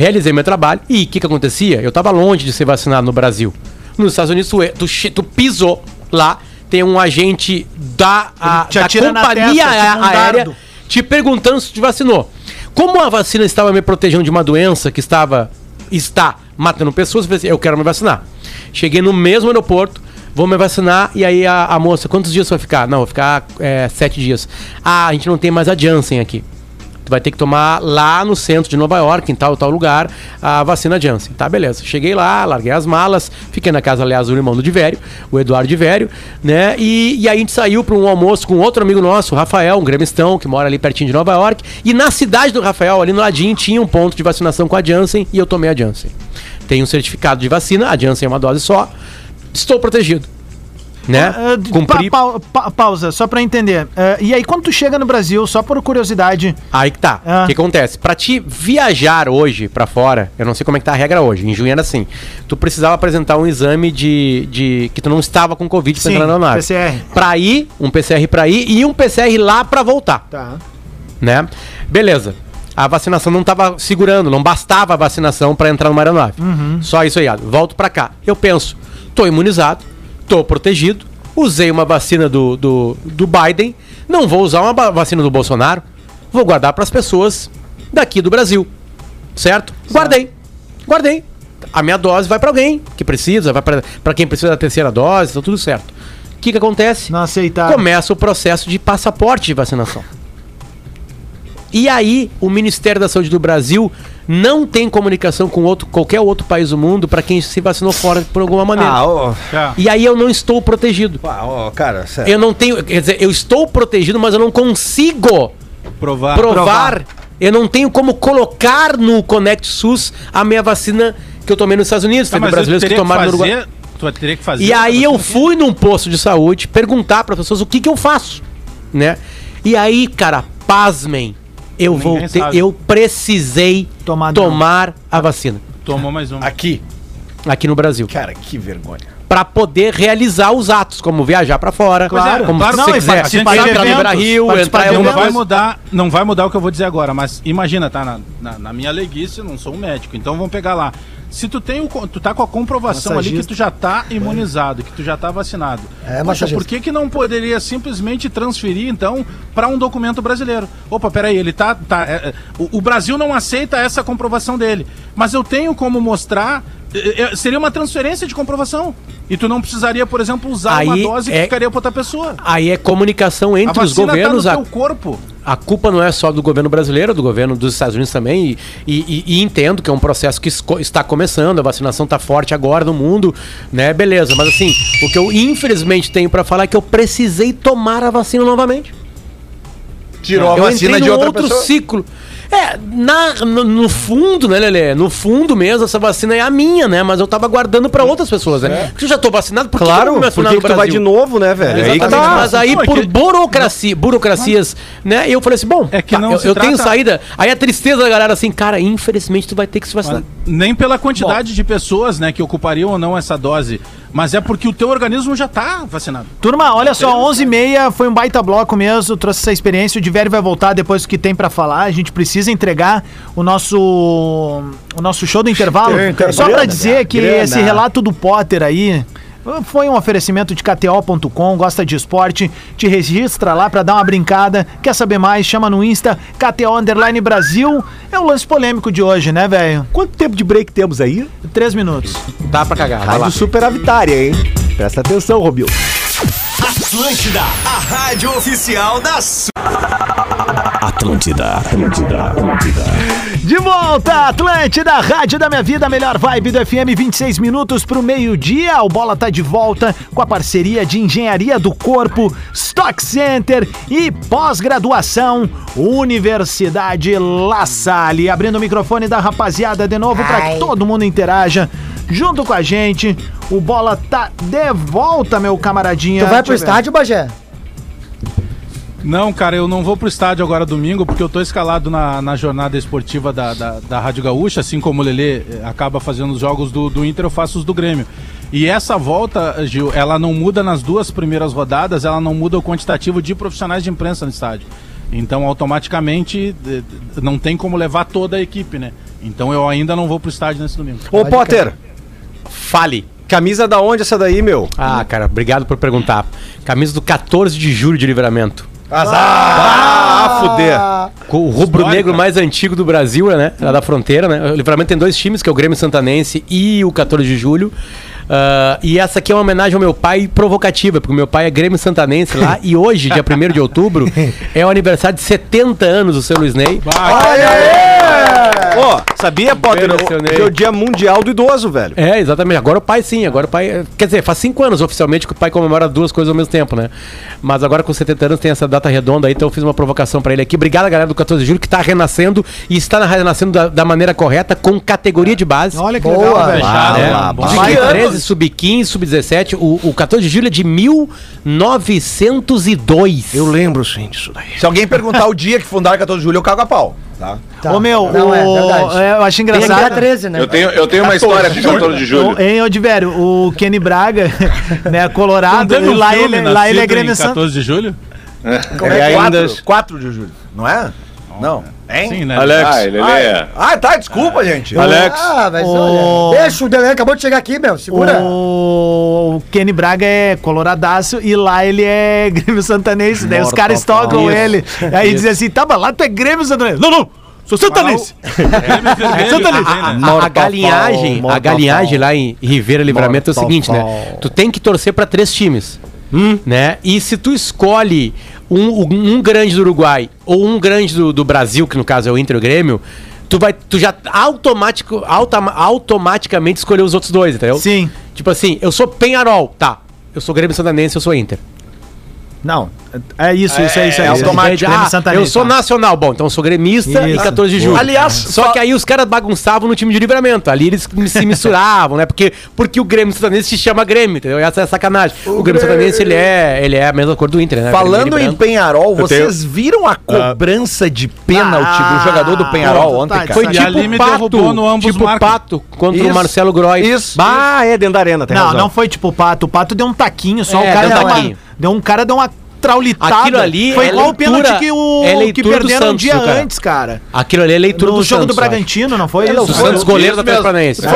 Realizei meu trabalho e o que, que acontecia? Eu estava longe de ser vacinado no Brasil. Nos Estados Unidos, tu, tu, che- tu pisou lá, tem um agente da, a, da companhia testa, tipo um aérea te perguntando se te vacinou. Como a vacina estava me protegendo de uma doença que estava está matando pessoas, eu falei assim, eu quero me vacinar. Cheguei no mesmo aeroporto, vou me vacinar, e aí a, a moça, quantos dias vai ficar? Não, vou ficar é, sete dias. Ah, a gente não tem mais a Janssen aqui. Tu vai ter que tomar lá no centro de Nova York, em tal tal lugar, a vacina Janssen. Tá, beleza. Cheguei lá, larguei as malas, fiquei na casa, aliás, do irmão do Divério, o Eduardo Divério, né? E, e aí a gente saiu para um almoço com outro amigo nosso, o Rafael, um gremistão, que mora ali pertinho de Nova York. E na cidade do Rafael, ali no ladinho, tinha um ponto de vacinação com a Janssen e eu tomei a Janssen. Tenho um certificado de vacina, a Janssen é uma dose só. Estou protegido. Né? Ah, de- Cumpri. pa- pa- pa- pausa, só pra entender. Ah, e aí, quando tu chega no Brasil, só por curiosidade. Aí que tá. O Ah. que acontece? Pra te viajar hoje pra fora, eu não sei como é que tá a regra hoje. Em junho era assim. Tu precisava apresentar um exame de, de que tu não estava com Covid pra Sim, entrar na nave. PCR. Pra ir, um PCR pra ir e um PCR lá pra voltar, Tá. né? Beleza. A vacinação não tava segurando, não bastava a vacinação pra entrar numa aeronave. Só isso aí, volto pra cá. Eu penso, tô imunizado, tô protegido, usei uma vacina do, do, do Biden, não vou usar uma vacina do Bolsonaro, vou guardar pras pessoas daqui do Brasil. Certo? Guardei. Guardei. A minha dose vai pra alguém que precisa, vai pra quem precisa da terceira dose, tá tudo certo. O que que acontece? Não aceitar. começa o processo de passaporte de vacinação. E aí, o Ministério da Saúde do Brasil não tem comunicação com outro, qualquer outro país do mundo para quem se vacinou fora por alguma maneira. Ah. É. E aí eu não estou protegido. Ah, ó, cara, sério. Eu não tenho, quer dizer, eu estou protegido, mas eu não consigo Provar. provar, eu não tenho como colocar no Connect SUS a minha vacina que eu tomei nos Estados Unidos, Tá, teve brasileiros tu que tomaram no fazer, Uruguai. Tu teria que fazer. E aí eu fui num posto de saúde perguntar para pessoas o que que eu faço, né? E aí, cara, pasmem, eu Ninguém voltei, sabe. eu precisei Tomar tomar, a vacina Tomou mais um. Aqui. aqui no Brasil. Cara, que vergonha. pra poder realizar os atos, como viajar pra fora, Claro, como claro, se não, você e quiser participar de entrar no eventos, participar entrar em Não alguma vai coisa. mudar, não vai mudar o que eu vou dizer agora, mas imagina, tá na, na, na minha leguice, eu não sou um médico, então vamos pegar lá. Se tu tem o, tu tá com a comprovação ali que Massagista. tu já tá imunizado, que tu já tá vacinado. É, Poxa, massagista. por que que não poderia simplesmente transferir então para um documento brasileiro? Opa, peraí, ele tá, tá é, é, o, o Brasil não aceita essa comprovação dele, mas eu tenho como mostrar seria uma transferência de comprovação. E tu não precisaria, por exemplo, usar uma Aí dose que é- ficaria para outra pessoa. Aí é comunicação A entre os vacina governos, tá a, no teu corpo. a culpa não é só do governo brasileiro, é do governo dos Estados Unidos também, e, e- e entendo que é um processo que está começando, a vacinação está forte agora no mundo, né? Beleza, mas assim, o que eu infelizmente tenho para falar é que eu precisei tomar a vacina novamente. Tirou a eu vacina entrei de outra outro pessoa. ciclo. É, na, no, no fundo, né, Lelê? No fundo mesmo, essa vacina é a minha, né? Mas eu tava guardando pra outras pessoas, né? Porque eu já tô vacinado, por eu Claro, que no que tu vai de novo, né, velho? Aí que Exatamente, tá. mas aí Não, é por que- burocracia, burocracias, né? Eu falei assim, bom, É que tá, não eu, se eu tenho trata- saída. Aí a tristeza da galera assim, cara, infelizmente tu vai ter que se vacinar. Nem pela quantidade de pessoas, né, que ocupariam ou não essa dose, mas é porque o teu organismo já tá vacinado. Turma, olha só, 11h30 foi um baita bloco mesmo, trouxe essa experiência. O Diverio vai voltar depois do que tem pra falar. A gente precisa entregar o nosso o nosso show do intervalo. Só pra Grana, dizer que grana. esse relato do Potter aí foi um oferecimento de KTO.com, gosta de esporte, te registra lá pra dar uma brincada. Quer saber mais? Chama no Insta KTO Underline Brasil. É o lance polêmico de hoje, né, velho? Quanto tempo de break temos aí? Três minutos. Dá pra cagar, vai lá. Rádio Superavitária, hein? Presta atenção, Romil. Atlântida, a rádio oficial da Su- De volta, Atlântida, Rádio da Minha Vida, melhor vibe do FM, 26 minutos pro meio-dia. O Bola tá de volta com a parceria de Engenharia do Corpo, Stock Center e pós-graduação Universidade La Salle. Abrindo o microfone da rapaziada de novo para que todo mundo interaja junto com a gente. O Bola tá de volta, meu camaradinha. Tu vai pro estádio, Bagé? Não, cara, eu não vou pro estádio agora domingo, porque eu tô escalado na, na jornada esportiva da, da, da Rádio Gaúcha, assim como o Lelê eh, acaba fazendo os jogos do, do Inter, eu faço os do Grêmio. E essa volta, Gil, ela não muda nas duas primeiras rodadas, ela não muda o quantitativo de profissionais de imprensa no estádio. Então, automaticamente, não tem como levar toda a equipe, né? Então, eu ainda não vou pro estádio nesse domingo. Ô, Potter, Fale. camisa da onde essa daí, meu? Ah, cara, obrigado por perguntar. Camisa do 14 de julho de livramento. Ah, fuder. Com O rubro-negro mais antigo do Brasil, né? Lá da fronteira, né? O Livramento tem dois times, que é o Grêmio Santanense e o 14 de julho. Ah, e essa aqui é uma homenagem ao meu pai provocativa, porque o meu pai é Grêmio Santanense lá. e hoje, dia 1 de outubro, é o aniversário de 70 anos do seu Luiz Ney. Ô, sabia, Potter? Hoje é o dia mundial do idoso, velho. É, exatamente. Agora o pai sim, agora o pai. Quer dizer, faz cinco anos oficialmente que o pai comemora duas coisas ao mesmo tempo, né? Mas agora com 70 anos tem essa data redonda aí, então eu fiz uma provocação pra ele aqui. Obrigado, galera do 14 de julho, que tá renascendo e está renascendo da, da maneira correta, com categoria de base. Olha que Boa. legal, velho. É, lá, bom. Sub-13, sub-15, sub-17. O, o 14 de julho é de 1902. Eu lembro, sim, disso daí. Se alguém perguntar o dia que fundaram 14 de julho, eu cago a pau. Tá? Tá. Ô, meu, Não, o... é verdade. É, eu acho Tem engraçado. a 13, né? Eu tenho, eu tenho uma história com 14 de julho. O- Hein, Odivério, o Kenny Braga, né, Colorado, um lá, filme ele, lá ele é Grêmio em Santos. 14 de julho? Como E é ainda- 4, 4 de julho, não é? Não. Hein? Sim, né? Alex. Ah, ele Ah, é. ah, tá, desculpa, gente. Alex. Ah, mas olha. Deixa o Delan, acabou de chegar aqui, meu. Segura. O Kenny Braga é coloradaço e lá ele é Grêmio Santanense. Daí os Mortal caras tocam ele. Aí dizem assim: tá, mas lá tu é Grêmio Santanense. Não, não, sou Santanense. Né? A, galinhagem, a galinhagem lá em Ribeira Livramento é o seguinte, né? Tu tem que torcer pra três times, né? E se tu escolhe um, um- um grande do Uruguai ou um grande do, do Brasil, que no caso é o Inter e o Grêmio, tu vai, tu já automático, automa- automaticamente escolheu os outros dois, entendeu? Sim. Tipo assim, eu sou Penharol, tá? Eu sou Grêmio Santanense, eu sou Inter. Não. É isso, isso, é isso. é É, isso. automático. Ah, Santa eu sou nacional. Bom, então eu sou gremista e Isso. 14 de julho. Aliás, só que aí os caras bagunçavam no time de livramento. Ali eles se misturavam, né? Porque, porque o Grêmio Santanense se chama Grêmio, entendeu? Essa é sacanagem. O, Grêmio Santanense, ele é, ele é a mesma cor do Inter, né? Falando e em. Penharol, Eu tenho- vocês viram a cobrança de pênalti Ah, do jogador do Penharol ontem, tá, cara? Foi E tipo me pato, no ambos tipo marcam. pato contra Isso. o Marcelo Groy. Isso. Bah, é dentro da arena, tem Não, razão. não foi tipo o Pato. O Pato deu um taquinho só. É, o cara um deu um cara deu uma traulitada. Aquilo ali Foi é igual o leitura- pênalti que, o, é que perderam um Santos, dia viu, cara? antes, cara. Aquilo ali é leitura No do jogo Santos, do. Bragantino, não foi É, isso? Do Santos, goleiro da. Transparência.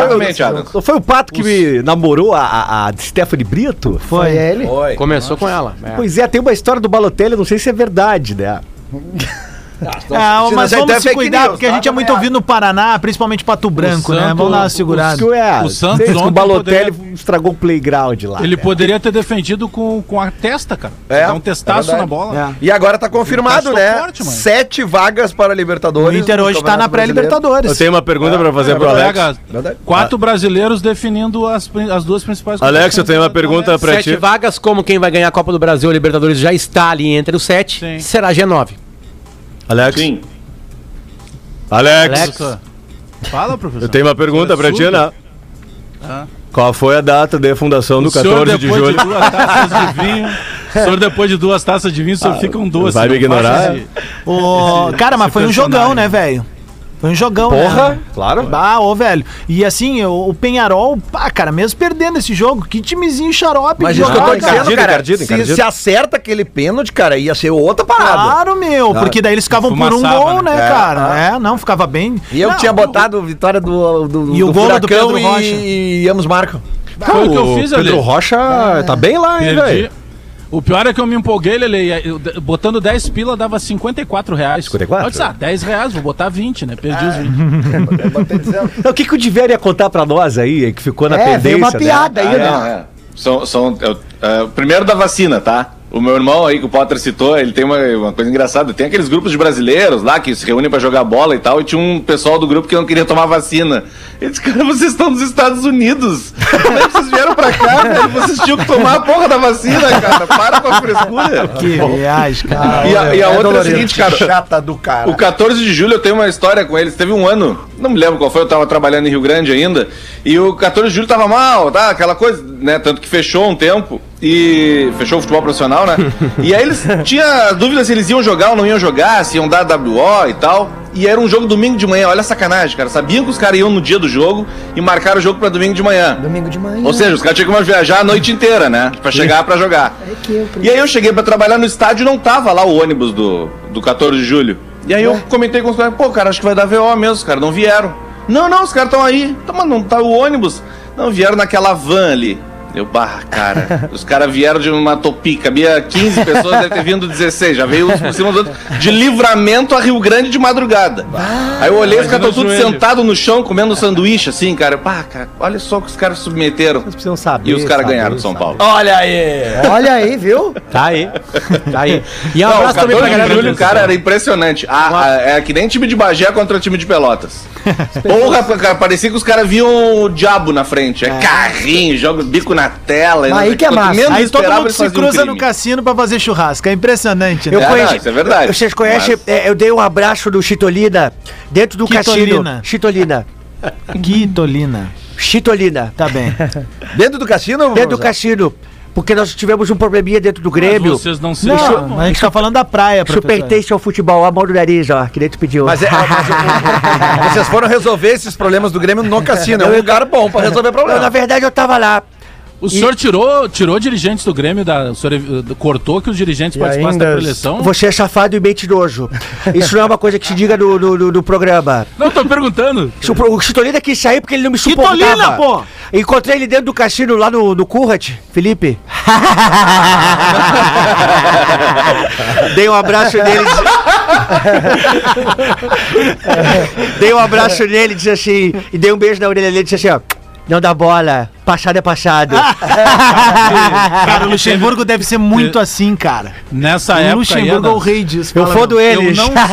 Não foi o Pato que me namorou a, a, Stephanie Brito? Foi. ele. Foi. Começou com ela. é. Pois é, tem uma história do Balotelli, não sei se é verdade, né? Ah, mas Isso aí vamos então é se cuidar, porque a tá? gente é muito ouvido no Paraná, principalmente Pato Branco, né? Vamos dar uma segurada. Isso é, O Santos que o ontem Balotelli poderia- estragou o playground lá. Ele poderia ter defendido com, com a testa, cara. É, Dá um testaço é na bola. É. E agora tá confirmado, Gastou né? forte, mano. Sete vagas para a O Libertadores. Inter no hoje tá na pré-Libertadores. Eu tenho uma pergunta pra fazer pro Alex. Quatro brasileiros definindo as, as duas principais Alex, eu tenho uma pergunta pra Sete ti. vagas, como quem vai ganhar a Copa do Brasil, a Libertadores já está ali entre os sete, será G9. Alex, Sim. Alex, Professor. Fala, professor. eu tenho uma pergunta pra ti, Surdo. né? Ah. Qual foi a data de fundação do O senhor, 14 de julho? de duas taças de vinho, o senhor, depois de duas taças de vinho, o senhor fica um doce. vai me ignorar? esse- O... Cara, mas esse foi um jogão, né, velho? Foi um jogão, Porra, né? claro. Ah, ô, velho. E assim, o, o Penharol, pá, cara, mesmo perdendo esse jogo, que timezinho xarope Mas de isso que eu tô jogar, dizendo, encardido, cara, encardido, se, encardido. se acerta aquele pênalti, cara, ia ser outra parada. Claro, meu, Claro. porque daí eles ficavam por um Fumaçava, gol, né? né, É, cara? É, não, ficava bem. E eu Não, tinha o- botado vitória do, do, E o gol do Pedro e, Rocha. e ambos marcam. Foi o que eu fiz ali. Pedro Rocha tá bem lá, hein, Perdi. velho? O pior é que eu me empolguei, Lele. eu- Botando 10 pila dava 54 reais. 54? Eu disse, ah, 10 reais, vou botar 20, né? Perdi Ah. os 20. Então, O que, que o Diver ia contar pra nós aí, que ficou na É, pendência? veio uma né? piada aí, Ah, né? não, é. São, são, é, é, o primeiro da vacina, tá? O meu irmão aí que o Potter citou, ele tem uma, uma coisa engraçada. Tem aqueles grupos de brasileiros lá que se reúnem pra jogar bola e tal, e tinha um pessoal do grupo que não queria tomar vacina. Ele disse, cara, vocês estão nos Estados Unidos. Como é que vocês vieram pra cá, velho? Vocês tinham que tomar a porra da vacina, cara. Para com a frescura. Que viagem, cara. E a, e a outra é o dolorido. seguinte, cara. Chata do cara. O 14 de julho eu tenho uma história com eles. Teve um ano, não me lembro qual foi, eu tava trabalhando em Rio Grande ainda. E o 14 de julho tava mal, tá? Aquela coisa, né? Tanto que fechou um tempo. E fechou o futebol profissional, né? E aí eles tinham dúvida se eles iam jogar ou não iam jogar, se iam dar WO e tal. E era um jogo domingo de manhã, olha a sacanagem, cara. Sabiam que os caras iam no dia do jogo e marcaram o jogo pra domingo de manhã. Domingo de manhã. Ou seja, os caras tinham que viajar a noite inteira, né? Pra chegar pra jogar. É que eu, E aí eu cheguei pra trabalhar no estádio e não tava lá o ônibus do, do 14 de julho. E aí eu comentei com os caras, pô, cara, acho que vai dar VO mesmo, os caras não vieram. Não, não, os caras estão aí. Tá, mas não tá o ônibus. Não, vieram naquela van ali. Eu, barra, cara, os caras vieram de uma topica, havia 15 pessoas, deve ter vindo 16, já veio uns por cima dos outros, de livramento a Rio Grande de madrugada. aí eu olhei, os caras todos sentados no chão, comendo sanduíche, assim, cara. Pá, cara, olha só o que os caras submeteram. Vocês precisam saber. E os caras saber, ganharam de São saber. Paulo. Olha aí. Olha aí, viu? Tá aí. Tá aí. E um Não, abraço também pra 14 de galera julho, do cara, era impressionante. Ah, ah, é que nem time de Bagé contra time de Pelotas. Porra, cara, parecia que os caras viam o diabo na frente. É, carrinho, joga bico na tela. Mas aí que é massa. menos Aí todo mundo se cruza crime. no cassino pra fazer churrasco. É impressionante, né? Eu É, conheço. não, isso é verdade. Vocês conhecem? Mas- é, eu dei um abraço do Chitolina dentro do Quitolina. cassino. Chitolina. Quitolina. Chitolina. Tá bem. Dentro do cassino? Dentro do cassino. Porque nós tivemos um probleminha dentro do Grêmio. Mas vocês não se Não, a gente tá falando da praia, Isso professor. pertence ao futebol, a mão do nariz, ó, que nem tu pediu. Mas, é, mas vocês foram resolver esses problemas do Grêmio no cassino. É um lugar bom pra resolver problemas. na verdade, eu tava lá. O senhor tirou, tirou dirigentes do Grêmio, da, o senhor cortou que os dirigentes participassem ainda- da preleção? Você é safado e mentiroso. Isso não é uma coisa que se diga no- no programa. Não, tô perguntando. Se O, o Chitolina quis sair porque ele não me suportava. Chitolina, pô! Encontrei ele dentro do cassino lá no, no Currat, Felipe. Dei um abraço nele. dei um abraço nele, disse assim, e dei um beijo na orelha dele, disse assim, ó. Não dá bola, passado é passado. Cara, o Luxemburgo deve ser muito assim, cara. Nessa época Luxemburgo é o rei disso. Eu fodo não. eles. Eu não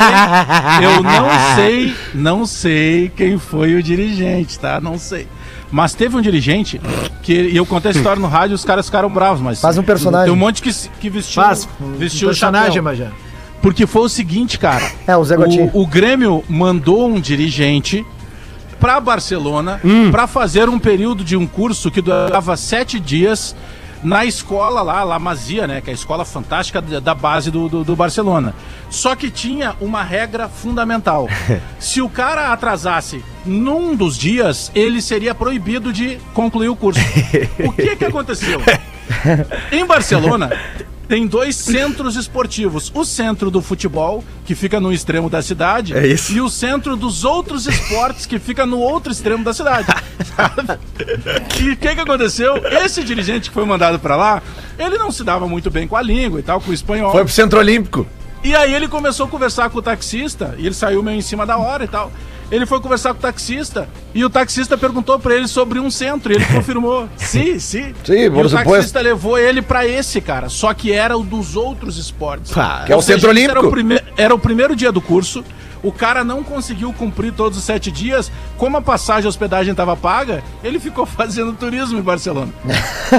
sei, eu não sei, não sei quem foi o dirigente, tá? Não sei. Mas teve um dirigente que e eu contei a história no rádio, os caras ficaram bravos, mas Faz um personagem. Tem um monte que, se- que vestiu, Faz. vestiu um personagem, mas já. Porque foi o seguinte, cara. É, o Zé Gotinha. O, o Grêmio mandou um dirigente pra Barcelona Hum. pra fazer um período de um curso que durava sete dias na escola lá, La Masia, né? Que é a escola fantástica da da base do, do, do Barcelona. Só que tinha uma regra fundamental. Se o cara atrasasse num dos dias, ele seria proibido de concluir o curso. O que que aconteceu? Em Barcelona, tem dois centros esportivos. O centro do futebol, que fica no extremo da cidade, É isso. e o centro dos outros esportes, que fica no outro extremo da cidade. sabe? E o que, que aconteceu? Esse dirigente que foi mandado pra lá, ele não se dava muito bem com a língua e tal, com o espanhol. Foi pro Centro Olímpico. E aí ele começou a conversar com o taxista, e ele saiu meio em cima da hora e tal. Ele foi conversar com o taxista, e o taxista perguntou pra ele sobre um centro, e ele confirmou. sim, sim. Sim, e por o suposto. taxista levou ele pra esse, cara, só que era o dos outros esportes. Pá, que é o seja, Centro esse Era o, Olímpico. prime- era o primeiro dia do curso, o cara não conseguiu cumprir todos os sete dias, como a passagem e a hospedagem estava paga, ele ficou fazendo turismo em Barcelona.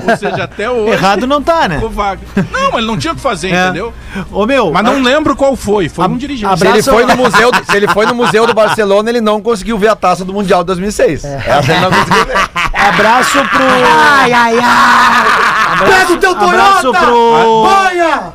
Ou seja, até hoje... Errado não tá, né? ficou vaga. Não, ele não tinha o que fazer, É. entendeu? Ô, meu. Mas não lembro qual foi, foi um A- dirigente. Se ele, Abraço- foi no museu, do- se ele foi no Museu do Barcelona, ele não conseguiu ver a taça do Mundial de 2006. Essa ele não conseguiu ver. Abraço pro. Ai, ai, ai! Pega o teu Abraço pro. Banha!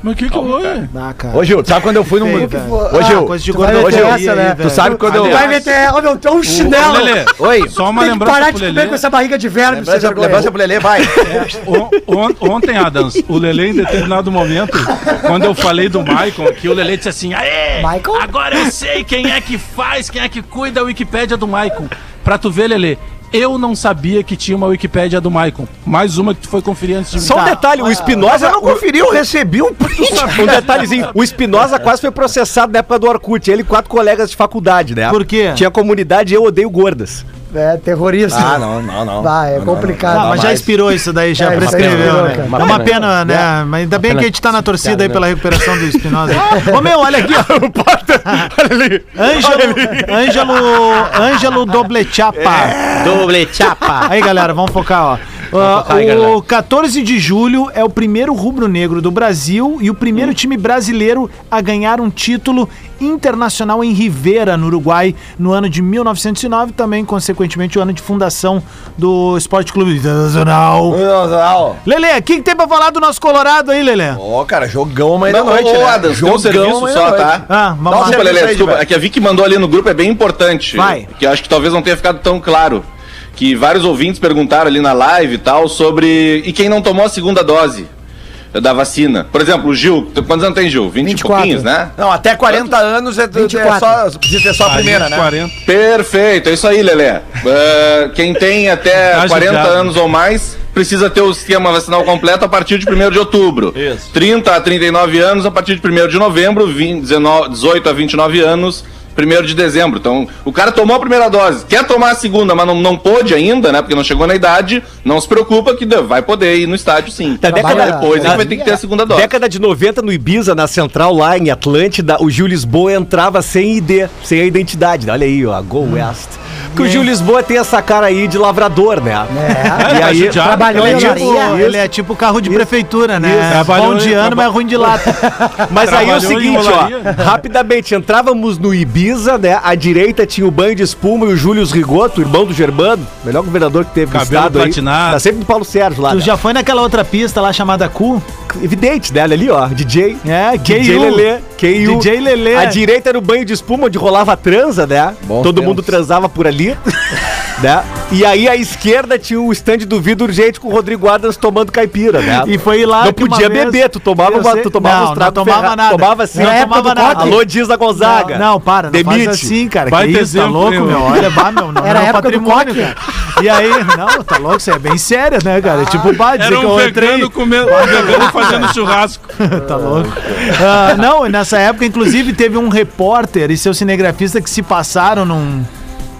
Mas o que que foi? Ah, cara. Ô, Gil, sabe quando eu fui no Feio, museu? velho. Ô, Gil, Ah, coisa de tu vai gordoria meter aí, essa, né? velho. tu sabe quando eu... Vai meter. Ô, meu, tem um chinelo! Lelê, Oi. só uma Tem que lembrança parar pro de comer Lelê. com essa barriga de verme, você Lembrança, lembrança pro Lelê, vai. O- on- ontem, Adams, o Lelê, em determinado momento, quando eu falei do Maicon aqui, o Lelê disse assim: Aê! Maicon? Agora eu sei quem é que faz, quem é que cuida da Wikipédia do Maicon. Pra tu ver, Lelê, eu não sabia que tinha uma Wikipédia do Maicon. Mais uma que tu foi conferir antes de mim. Só um detalhe, o Espinosa Eu não conferi, eu recebi um print. Um detalhezinho, o Espinosa quase foi processado na época do Orkut. Ele e quatro colegas de faculdade, né? Por quê? Tinha comunidade Eu Odeio Gordas. É, terrorista. Ah, não, não, não. Vai, é complicado. Ah, mas já expirou isso daí, já É, prescreveu, né? cara. É uma pena, né? Mas ainda bem que a gente tá na torcida aí pela recuperação do Espinosa. Ô, meu, olha aqui, ó. Ângelo, Ângelo, Ângelo Doblechapa. Doble chapa. Aí, galera, vamos focar, ó. Ah, o galera. 14 de julho é o primeiro rubro-negro do Brasil e o primeiro time brasileiro a ganhar um título internacional em Rivera, no Uruguai, no ano de 1909, também, consequentemente, o ano de fundação do Esporte Clube Internacional. Lele, o que, que tem pra falar do nosso Colorado aí, Lele? Ó, cara, jogão amanhã da Não, noite, ô, né? Adams, tem um serviço amanhã só, tá? Ah, vamos Dá um lá. Desculpa, aí, desculpa. É que a Vicky mandou ali no grupo, é bem importante. Vai. Que eu acho que talvez não tenha ficado tão claro. Que vários ouvintes perguntaram ali na live e tal sobre. E quem não tomou a segunda dose da vacina? Por exemplo, o Gil. Quantos anos tem, Gil? 20 e 24. pouquinhos, né? Não, até 40 anos é, é 24. só, precisa ser só a primeira, né? 40. Perfeito, é isso aí, Lelé. Eh, quem tem até Tá 40 judiado. anos ou mais precisa ter o esquema vacinal completo a partir de 1 de outubro. Isso. 30 a 39 anos a partir de 1 de novembro, 20, 19, 18 a 29 anos. 1 de dezembro. Então, o cara tomou a primeira dose, quer tomar a segunda, mas não, não pôde ainda, né? Porque não chegou na idade, não se preocupa que vai poder ir no estádio sim. Da década- Depois é da- que vai ter que ter a segunda dose. Década de 90 no Ibiza, na Central, lá em Atlântida, o Gil Lisboa entrava sem ID, sem a identidade. Olha aí, ó, Go West. Porque o Gil Lisboa tem essa cara aí de lavrador, né? É. E aí, judiado. Trabalhou Ele é, tipo, ele é tipo carro de prefeitura, né? Bom de ano, mas ruim de lata. Mas aí é o seguinte, ó, rapidamente, entrávamos no Ibiza, né? À direita tinha o banho de espuma e o Júlio Rigoto, irmão do Germano, melhor governador que teve no Cabelo estado aí. platinado. Tá sempre no Paulo Sérgio lá. Tu né? já foi naquela outra pista lá chamada Cu? Evidente, né? Olha ali, ó, DJ. É, DJ KU. DJ Lelê. A direita era o banho de espuma onde rolava a transa, né? Bons Todo tempos. mundo transava por ali. né? E aí a esquerda tinha o stand do vidro urgente com o Rodrigo Adams tomando caipira, né? E foi lá Não que uma podia vez- beber, tu tomava, uma, sei- tu tomava não, os não tomava ferra- nada. Tomava sim. Não tomava nada. Alô, diz da Gonzaga. Não, não, para, não Demite. faz assim, cara. Vai que ter isso, tá louco, meu? Olha, bah, meu, não Era é um época do patrimônio, cara. E aí, não, tá louco, isso é bem sério, né, cara? Tipo, bah, dizer Era que um eu entrei... comendo, um vegano fazendo churrasco. tá louco. Ah, não, e nessa época, inclusive, teve um repórter e seu cinegrafista que se passaram num.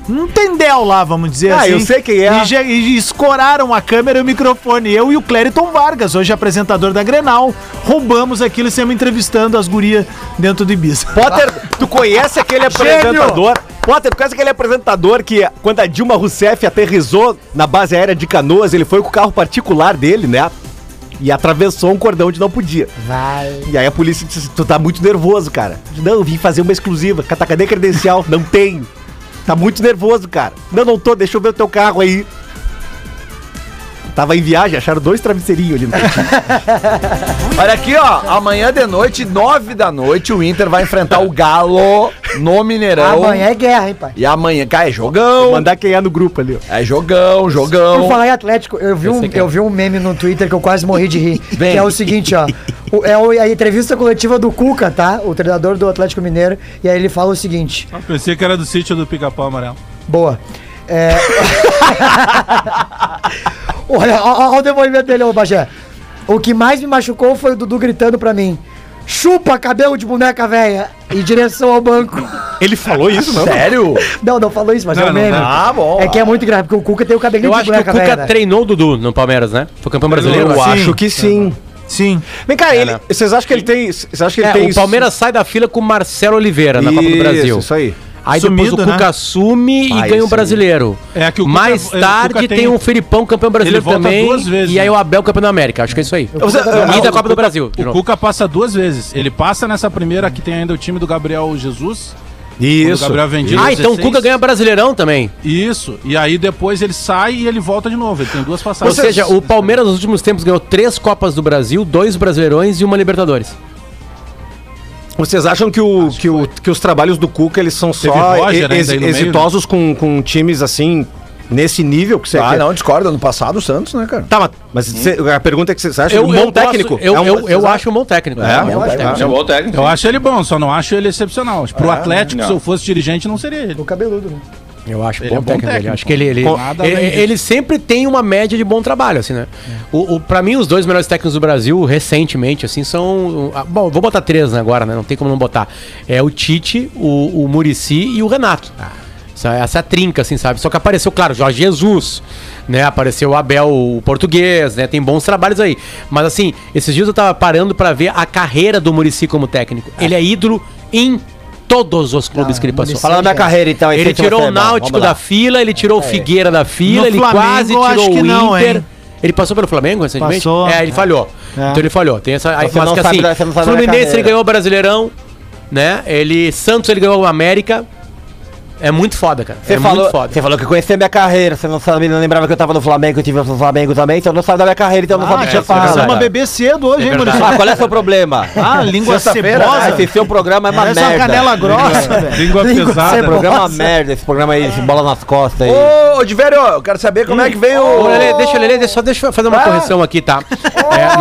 Num tendel lá, vamos dizer Ah, assim. eu sei quem é. E, já- e escoraram a câmera e o microfone. Eu e o Clériton Vargas, hoje apresentador da Grenal, roubamos aquilo e sempre entrevistando as gurias dentro do Ibiza. Potter, tu conhece aquele apresentador? Potter, tu conhece aquele apresentador que, quando a Dilma Rousseff aterrizou na base aérea de Canoas, ele foi com o carro particular dele, né? E atravessou um cordão onde não podia. Vai. E aí a polícia disse: Tu tá muito nervoso, cara. Não, eu vim fazer uma exclusiva. Cadê a credencial? Não tenho. Tá muito nervoso, cara. Não, não tô, deixa eu ver o teu carro aí. Tava em viagem, acharam dois travesseirinhos ali no cantinho. Olha aqui, ó. Amanhã de noite, nove da noite, o Inter vai enfrentar o Galo no Mineirão. Amanhã é guerra, hein, pai? E amanhã, cara, é Vou jogão. mandar quem é no grupo ali, ó. É jogão, jogão. Por falar em Atlético, eu vi, um, eu vi um meme no Twitter que eu quase morri de rir. Vem. Que é o seguinte, ó. O- é o- a entrevista coletiva do Cuca, tá? O treinador do Atlético Mineiro. E aí ele fala o seguinte. Ah, pensei que era do sítio do Pica-Pau Amarelo. Boa. É... Olha, olha o depoimento dele, ô Bagé. O que mais me machucou foi o Dudu gritando pra mim. Chupa cabelo de boneca velha em direção ao banco. Ele falou isso, não? Sério? Não, não falou isso, mas Não, é um meme. Ah, bom. É que é muito grave, porque o Cuca tem o cabelinho Eu de acho que o boneca Cuca velha. né? treinou o Dudu no Palmeiras, né? Foi campeão brasileiro. Eu assim. acho que sim. Sim. Vem cá, ele, né? vocês acham que ele tem. Vocês acham que ele É, tem. o Palmeiras sai da fila com o Marcelo Oliveira na Copa do Isso, Brasil. Isso aí. Aí Sumido, depois o né? Cuca assume e ganha o aí. brasileiro. É que o Cuca- Mais o Cuca tarde tem- tem o Felipão campeão brasileiro volta também. duas vezes, e aí né? o Abel campeão da América. Acho que é isso aí. Você- e da o Copa do Brasil. O novo. Cuca passa duas vezes. Ele passa nessa primeira que tem ainda o time do Gabriel Jesus. O Isso. Gabriel vendido. Ah, então o Cuca ganha Brasileirão também. Isso. E aí depois ele sai e ele volta de novo. Ele tem duas Ou passagens. seja, o Palmeiras nos últimos tempos ganhou três Copas do Brasil, dois Brasileirões e uma Libertadores. Vocês acham que, o, que, o, que os trabalhos do Cuca eles são só Roger ex- no meio, né? exitosos com, com times assim, nesse nível que você Ah, quer? não, discorda. No passado, o Santos, né, cara? Tá, mas- mas cê- a pergunta é que você acha um bom técnico? Eu, É um- eu, eu acho um bom técnico. É, um bom eu acho técnico. É um bom técnico. Eu acho ele bom, só não acho ele excepcional. Pro Atlético, não. se eu fosse dirigente, não seria ele. O cabeludo, né? Eu acho Ele bom, é bom técnico. ele. técnico. Acho que ele, ele, ele, ele sempre tem uma média de bom trabalho, assim, né? O, o, pra mim, os dois melhores técnicos do Brasil, recentemente, assim, são. ah, Bom, vou botar três né, agora, né? Não tem como não botar. É o Tite, o, o Murici e o Renato. Essa, essa é a trinca, assim, sabe? Só que apareceu, claro, Jorge Jesus, né? Apareceu o Abel, o português, né? Tem bons trabalhos aí. Mas, assim, esses dias eu tava parando pra ver a carreira do Murici como técnico. Ele é ídolo em todos os clubes Ah, que ele passou. Muricy Fala da minha carreira, então. Ele tirou o Náutico da fila, ele tirou o Figueira da fila, No ele Flamengo, quase eu acho tirou que o não, Inter. hein? Ele passou pelo Flamengo recentemente? Passou. É, ele falhou. É. Então ele falhou. Tem essa. Aí, Você mas não que sabe assim, da- Fluminense ele ganhou o Brasileirão, né? Ele. Santos ele ganhou o América. É muito foda, cara. Você é falou, muito foda. você falou que conhecia minha carreira, você não sabe, não lembrava que eu tava no Flamengo, eu tive no Flamengo também, então não sabe da minha carreira, então não sabe o que é, você fala. Começamos a cara. beber cedo hoje, hein, verdade. Maurício? Ah, qual é o seu problema? Ah, língua Sexta-feira, Ah, cebosa. esse seu programa é uma Essa é uma merda. canela grossa, velho. Língua Língua pesada. Esse programa é uma merda, esse programa aí, esse bola nas costas aí. Ô, Diverio, eu quero saber como é que vem o. Ô, Lelê, deixa, Lelê, deixa, só deixa eu fazer uma Ah. correção aqui, tá? É,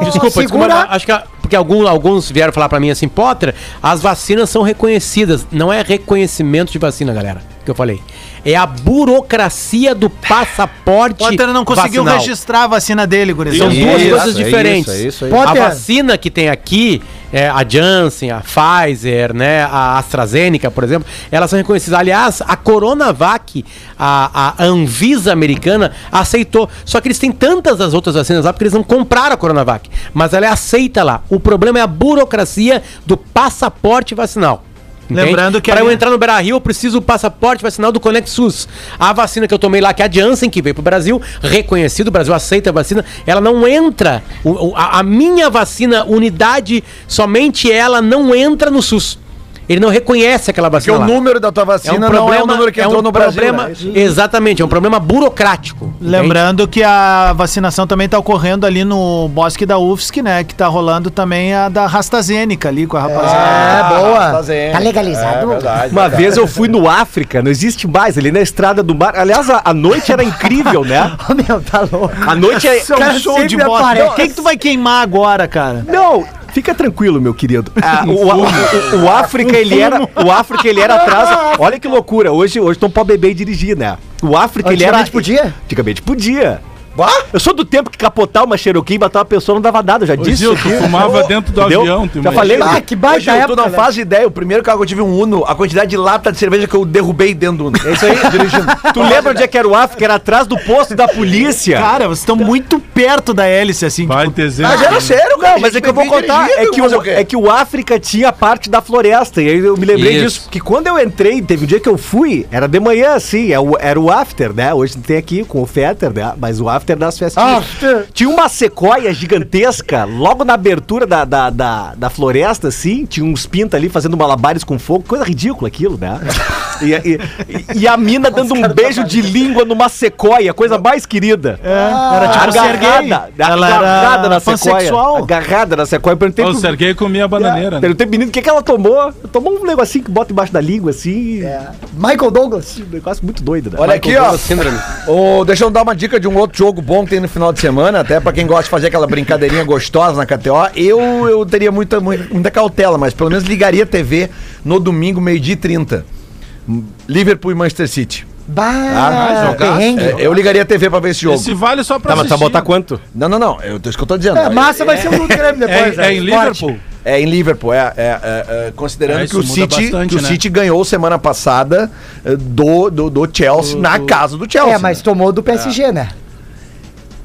não- desculpa, Segura. desculpa, acho que. Porque alguns, alguns vieram falar pra mim assim, Potter, as vacinas são reconhecidas. Não é reconhecimento de vacina, galera, que eu falei. É a burocracia do passaporte. Potter não conseguiu vacinal. registrar a vacina dele, gurizão. São duas Isso, coisas é diferentes. isso, é isso aí. A Potter. vacina que tem aqui, é, a Janssen, a Pfizer, né, a AstraZeneca, por exemplo, elas são reconhecidas. Aliás, a Coronavac, a, a Anvisa americana, aceitou. Só que eles têm tantas das outras vacinas lá porque eles não compraram a Coronavac. Mas ela é aceita lá. O problema é a burocracia do passaporte vacinal. Entende? Lembrando que Para eu entrar no Beira Rio, eu preciso do passaporte vacinal do Conect SUS. A vacina que eu tomei lá, que é a Janssen, que veio pro Brasil, reconhecido, o Brasil aceita a vacina, ela não entra. o- o- a, a minha vacina, unidade, somente ela não entra no SUS. Ele não reconhece aquela Porque vacina. o lá. número da tua vacina não é o número que é entrou um no Brasil. problema, né? Exatamente, é um problema burocrático. entende? Lembrando que a vacinação também tá ocorrendo ali no bosque da UFSC, né? Que tá rolando também a da AstraZeneca ali com a rapaziada. É, boa. fazendo. Tá legalizado. É verdade, Uma verdade. vez eu fui no África, não existe mais, ali na estrada do mar. Aliás, a, a noite era incrível, né? Meu, tá louco. A noite é. É um cara show de aparece. Quem que tu vai queimar agora, cara? Não, fica tranquilo, meu querido. Ah, o, o- o- o África, ele era. O África, ele era atrás. Olha que loucura. Hoje, hoje tu não pode beber e dirigir, né? O África, ele era. Antigamente podia? Antigamente podia. Bah! Eu sou do tempo que capotar uma Cherokee e matar uma pessoa não dava nada, eu já Ô, disse. Gil, isso tu fumava dentro do Entendeu? avião, tu Já falei. Ah, que baita Gil, época, tu não né? faz ideia. O primeiro carro que eu tive um Uno, a quantidade de lata de cerveja que eu derrubei dentro do Uno. É isso aí, dirigindo. Tu lembra onde é que era o que era atrás do posto da polícia? Cara, vocês estão muito perto da hélice, assim. Vai tipo, ter. Mas era sério, cara. Mas é que eu vou contar. É que, o, é que o África tinha parte da floresta. E aí eu me lembrei Isso. disso. Que quando eu entrei, teve um dia que eu fui, era de manhã, assim, é o- era o after, né? Hoje não tem aqui com o Fetter, né? Mas o after das festinhas. After. Tinha uma sequoia gigantesca, logo na abertura da, da, da, da floresta, assim, tinha uns pinta ali fazendo malabares com fogo, coisa ridícula aquilo, né? E, e- e a mina dando um beijo de língua numa sequoia, coisa mais querida. era tipo agarrada, Ela agarrada era na sequoia. pansexual. Agarrada na sequoia. Eu Perguntei O pro- Serguei comia a bananeira. né? Perguntei pro menino o que, que ela tomou. Tomou um negocinho que bota embaixo da língua, assim. Michael Douglas. Um negócio muito doido, né? Olha aqui, ó. Síndrome. Ô, deixa eu dar uma dica de um outro jogo bom que tem no final de semana, até pra quem gosta de fazer aquela brincadeirinha gostosa na KTO. Eu, eu teria muita, muita, cautela, mas pelo menos ligaria a TV no domingo, meio-dia e 30. Liverpool e Manchester City. Bah, jogaço. perrengue. É, eu ligaria a TV pra ver esse jogo. Esse vale só pra Tá, mas tu vai assistir. botar quanto? Não, não, não. Eu, isso que eu tô dizendo. É, massa vai ser o do Grêmio depois. É, né? é em Esporte. Liverpool? É em Liverpool, é, é, é, é, considerando É, que o City, bastante, que o né? City ganhou semana passada eh, do, do, do Chelsea, na casa do Chelsea. É, mas tomou do PSG, né?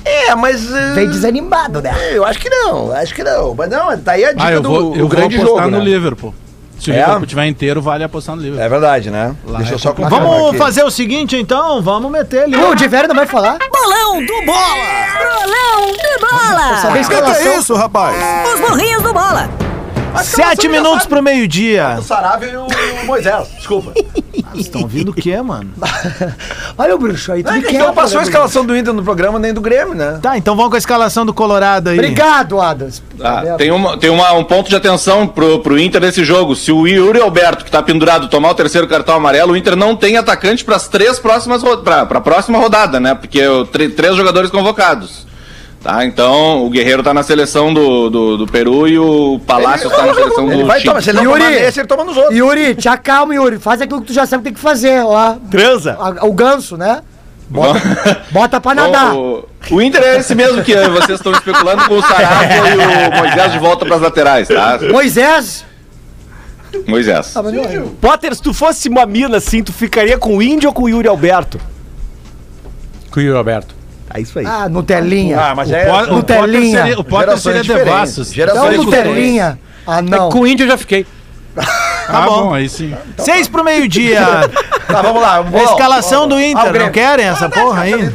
É, mas. eh, Veio desanimado, né? Eu acho que não, acho que não. Mas não, tá aí a dica Ah, eu do vou, eu o vou grande apostar jogo. no né? Liverpool. Se o É? Liverpool tiver inteiro, vale apostar no Liverpool. É verdade, né? Deixa eu só confirmar Vamos aqui. fazer o seguinte, então. Vamos meter ali. O de velho não vai falar? Bolão do Bola! Bolão do Bola! Saber escalação. rapaz? Os morrinhos do Bola! Sete minutos pro meio-dia. O Sarávia e o Moisés, desculpa. Estão ouvindo o quê, mano? Olha o bruxo aí, tu Não, me que quebra, não passou a né, escalação do Inter no programa nem do Grêmio, né? Tá, então vamos com a escalação do Colorado aí. Obrigado, Adas. Ah, tem uma, tem uma- um ponto de atenção pro, pro Inter nesse jogo. Se o Yuri Alberto, que tá pendurado, tomar o terceiro cartão amarelo, o Inter não tem atacante para as três próximas pra, pra próxima rodada, né? Porque três jogadores convocados. Tá, então o Guerreiro tá na seleção do, do, do Peru e o Palácio tá na seleção Ele do vai Chile. tomar, se ele não Yuri. tomar nesse, ele toma nos outros. Yuri, te acalma, Yuri. Faz aquilo que tu já sabe que tem que fazer, ó. Transa. A- O ganso, né? Bom, Bota pra nadar. o, o Inter é esse mesmo que vocês estão especulando com o Sarabia e o Moisés de volta pras laterais, tá? Moisés. Moisés. Ah, é. Potter, se tu fosse uma mina assim, tu ficaria com o Índio ou com o Yuri Alberto? Com o Yuri Alberto. É isso aí. Ah, Nutelinha. Ah, mas O, é. O Potter Nutelinha. seria, o Potter seria devassos. Gerações Não. Nutelinha. Ah, não. Com o índio eu já fiquei. Tá bom. bom, aí sim. Seis pro meio-dia. Tá, vamos lá. A escalação do Ah, o Inter. Não querem essa porra aí? É isso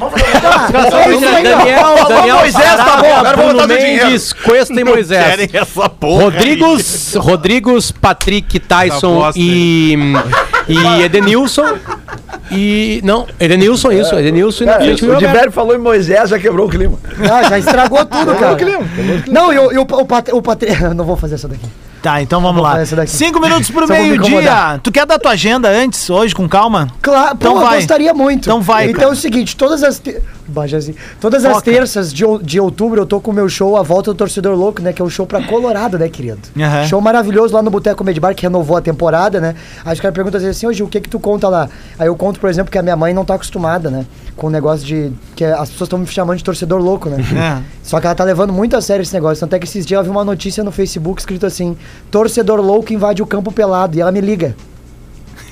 aí, ó. Daniel, Daniel Moisés, tá bom, agora vamos Bruno botar. Mendes, Cuesta e Moisés. essa porra. Rodrigos, Rodrigos, Patrick, Tyson e, e Edenilson. E. Não, Edenilson, isso, Edenilson e na frente o o. Diverio falou em Moisés, já quebrou o clima. Ah, já estragou tudo, cara. clima, Não, e o, o, o, Pat- o. Não vou fazer essa daqui. Tá, então vamos Vou lá. fazer essa daqui. Cinco minutos pro me meio-dia. Tu quer dar tua agenda antes, hoje, com calma? Claro, Então pô, eu vai. gostaria muito. Então vai, Então cara. é o seguinte, todas as te... Bajazinho. todas as Foca. terças de, de outubro eu tô com o meu show A Volta do Torcedor Louco, né, que é o show pra Colorado, né, querido? Aham. Show maravilhoso lá no Boteco Comedy Bar que renovou a temporada, né? Aí os caras perguntam às vezes assim, hoje o que que tu conta lá? Aí eu conto, por exemplo, que a minha mãe não tá acostumada, né, com o negócio de que as pessoas estão me chamando de torcedor louco, né? É. Só que ela tá levando muito a sério esse negócio. Tanto é que esses dias eu vi uma notícia no Facebook escrito assim: torcedor louco invade o campo pelado. E ela me liga.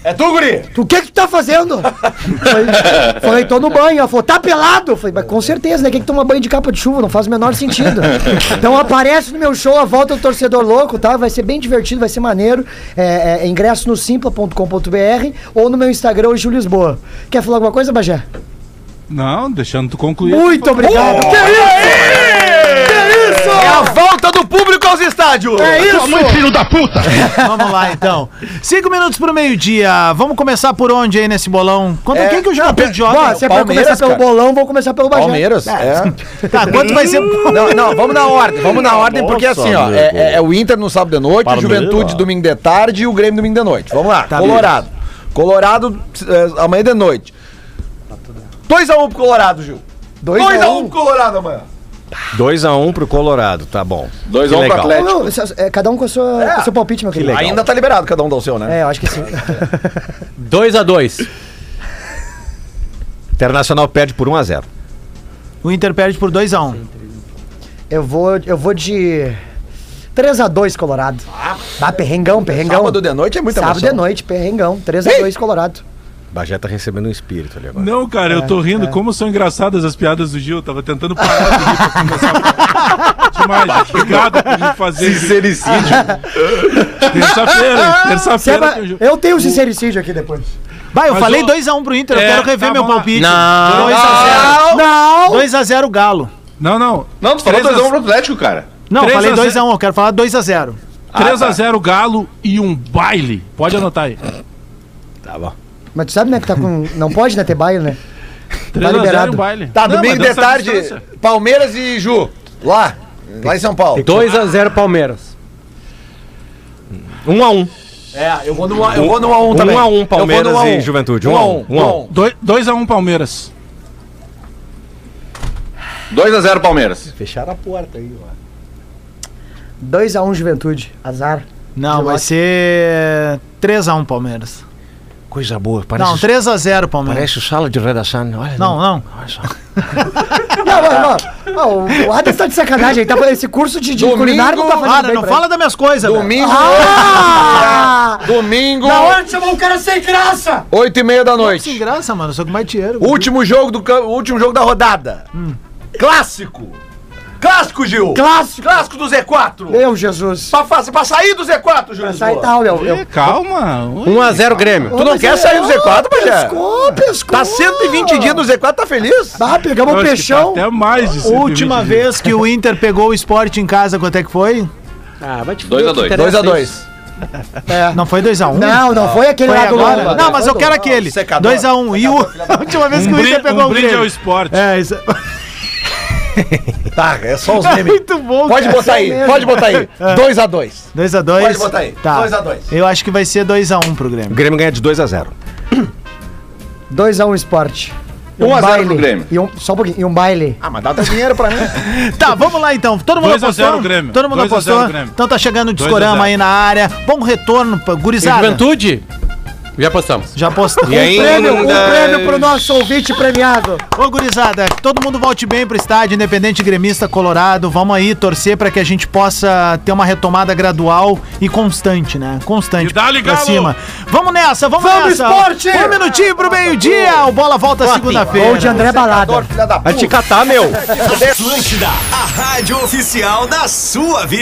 É tu, guri? Tu, O que que tu tá fazendo? falei, falei, tô no banho. Ela falou, tá pelado? Falei, mas com certeza, né? Quem que toma banho de capa de chuva? Não faz o menor sentido. Então aparece no meu show a volta do torcedor louco, tá? Vai ser bem divertido, vai ser maneiro. É, é, ingresso no simpla.com.br ou no meu Instagram, o Gil Lisboa. Quer falar alguma coisa, Bagé? Não, deixando tu concluir. Muito obrigado. que isso? É a volta do público aos estádios! É isso! Vamos lá, então. Cinco minutos pro meio-dia. Vamos começar por onde aí nesse bolão? Quanto, É, quem que o Juventude Bom, joga? se é pra começar pelo cara. bolão, vou começar pelo Bagé. Palmeiras, é. Tá, quanto vai ser... Não, não, vamos na ordem, vamos na ordem, porque Nossa, assim, ó, é, é- é o Inter no sábado de noite, o Palmeiras. Juventude domingo de tarde e o Grêmio domingo de noite. Vamos lá, Tá, Colorado. Colorado é, amanhã de noite. 2x1 pro Colorado, Gil. 2x1 pro Colorado amanhã. 2x1 pro Colorado, tá bom. 2x1 Que pro. Atlético. Não, isso é, cada um com, a sua, com o seu palpite, meu querido. legal. Ainda tá liberado cada um dá o seu, né? É, eu acho que sim. 2x2. Internacional perde por 1x0. O Inter perde por 2x1. Eu vou, eu vou de 3x2 Colorado. Ah, perrengão, perrengão. Sábado de noite é muita Sábado emoção. de noite, perrengão. 3x2 Colorado. Bagé tá recebendo um espírito ali agora. Não, cara, eu tô rindo. Como são engraçadas as piadas do Gil. Tava tentando parar de rir pra começar Demais. Obrigado por me fazer. Sincericídio. Terça-feira, terça-feira. O jogo. eu tenho sincericídio aqui depois. Vai, eu Mas falei o- 2x1 pro Inter, eu É, quero rever tá, meu lá. palpite. Não. 2x0. Não! 2x0 Galo. Não, não. Não, tu falou 3 a 2x1 pro Atlético, cara. Não, eu 3 falei a 2x1, eu quero falar 2x0. 3x0 Galo e um baile. Pode anotar aí. Mas tu sabe, né, que tá com... Não pode, né, ter baile, né? 3x0 e liberado. um baile. Tá, domingo de tarde. Palmeiras e Ju. Lá. Lá em São Paulo. 2x0 Palmeiras. 1x1. É, eu vou no, eu vou no 1 também. 1 a 1 Eu vou Palmeiras no 1 a 1. e Juventude. 1 a 1. 1 a 1. 2x1 Palmeiras. 2x0 Palmeiras. Fecharam a porta aí, ó. 2x1 Juventude. Azar. Não, vai ser 3x1 Palmeiras. Coisa boa. Parece, Não, 3x0 Palmeiras. parece sala de redação. Olha, Não, não. Olha só. Não, não, não. Não, o Adams tá de sacanagem. Ele tá fazendo esse curso de, de Domingo- culinária não tá fazendo bem não fala das minhas coisas. Domingo. Ah! Domingo. Da onde chamou um cara sem graça? 8 e meia da Sem noite. graça, mano. Só com mais dinheiro. Último jogo do último jogo da rodada. Clássico. Clássico, Gil. Clássico. Clássico do Z4. Meu Jesus. Pra, fa- pra sair do Z4, Gil. Pra sair tal, meu. Eu... Calma. 1x0 Grêmio. Tu não quer sair do Z4, Bagé? Pescou, pescou. Tá 120 dias no Z4, tá feliz? Ah, pegamos que peixão. tá até mais de 120 Última dias. vez que o Inter pegou o esporte em casa, quanto é que foi? Ah, vai te 2 a 2. 2 a 2 Não foi 2x1? Não, não foi aquele Foi lá do agora? lado. Não, mas eu quero aquele. secador. 2x1. E o... a última vez que Um, o Inter brin pegou um o brinde ao Grêmio. esporte. É, isso Tá, é só os é memes. muito bom, Pode cara. botar aí, pode botar aí. 2 a 2 2x2. Pode botar aí. Tá. 2 a 2. Eu acho que vai ser 2x1 pro O Grêmio. Grêmio ganha de 2 a 0. 2x1 esporte. E 1 a 0 baile. pro Grêmio. E um, só um pouquinho. E um baile. Ah, mas dá teu dinheiro pra mim. Tá, vamos lá então. Todo mundo 2 a apostou? 0 Grêmio. Todo mundo 2 a 0 apostou? Grêmio. Então tá chegando o 2 a discorama 0. aí na área. Bom retorno, E gurizada. Juventude? Já postamos. Já postamos. E aí, Prêmio, um ainda- prêmio pro nosso ouvinte premiado. Ô, gurizada, que todo mundo volte bem pro estádio, independente gremista colorado. Vamos aí torcer pra que a gente possa ter uma retomada gradual e constante, né? Constante E dá-lhe, pra cima. Vamos nessa, vamos, Vamos, nessa. esporte! Um minutinho pro meio-dia. O bola volta segunda-feira. Ou de André Balada. Vai te catar, meu. Atlântida, a rádio oficial da sua vida.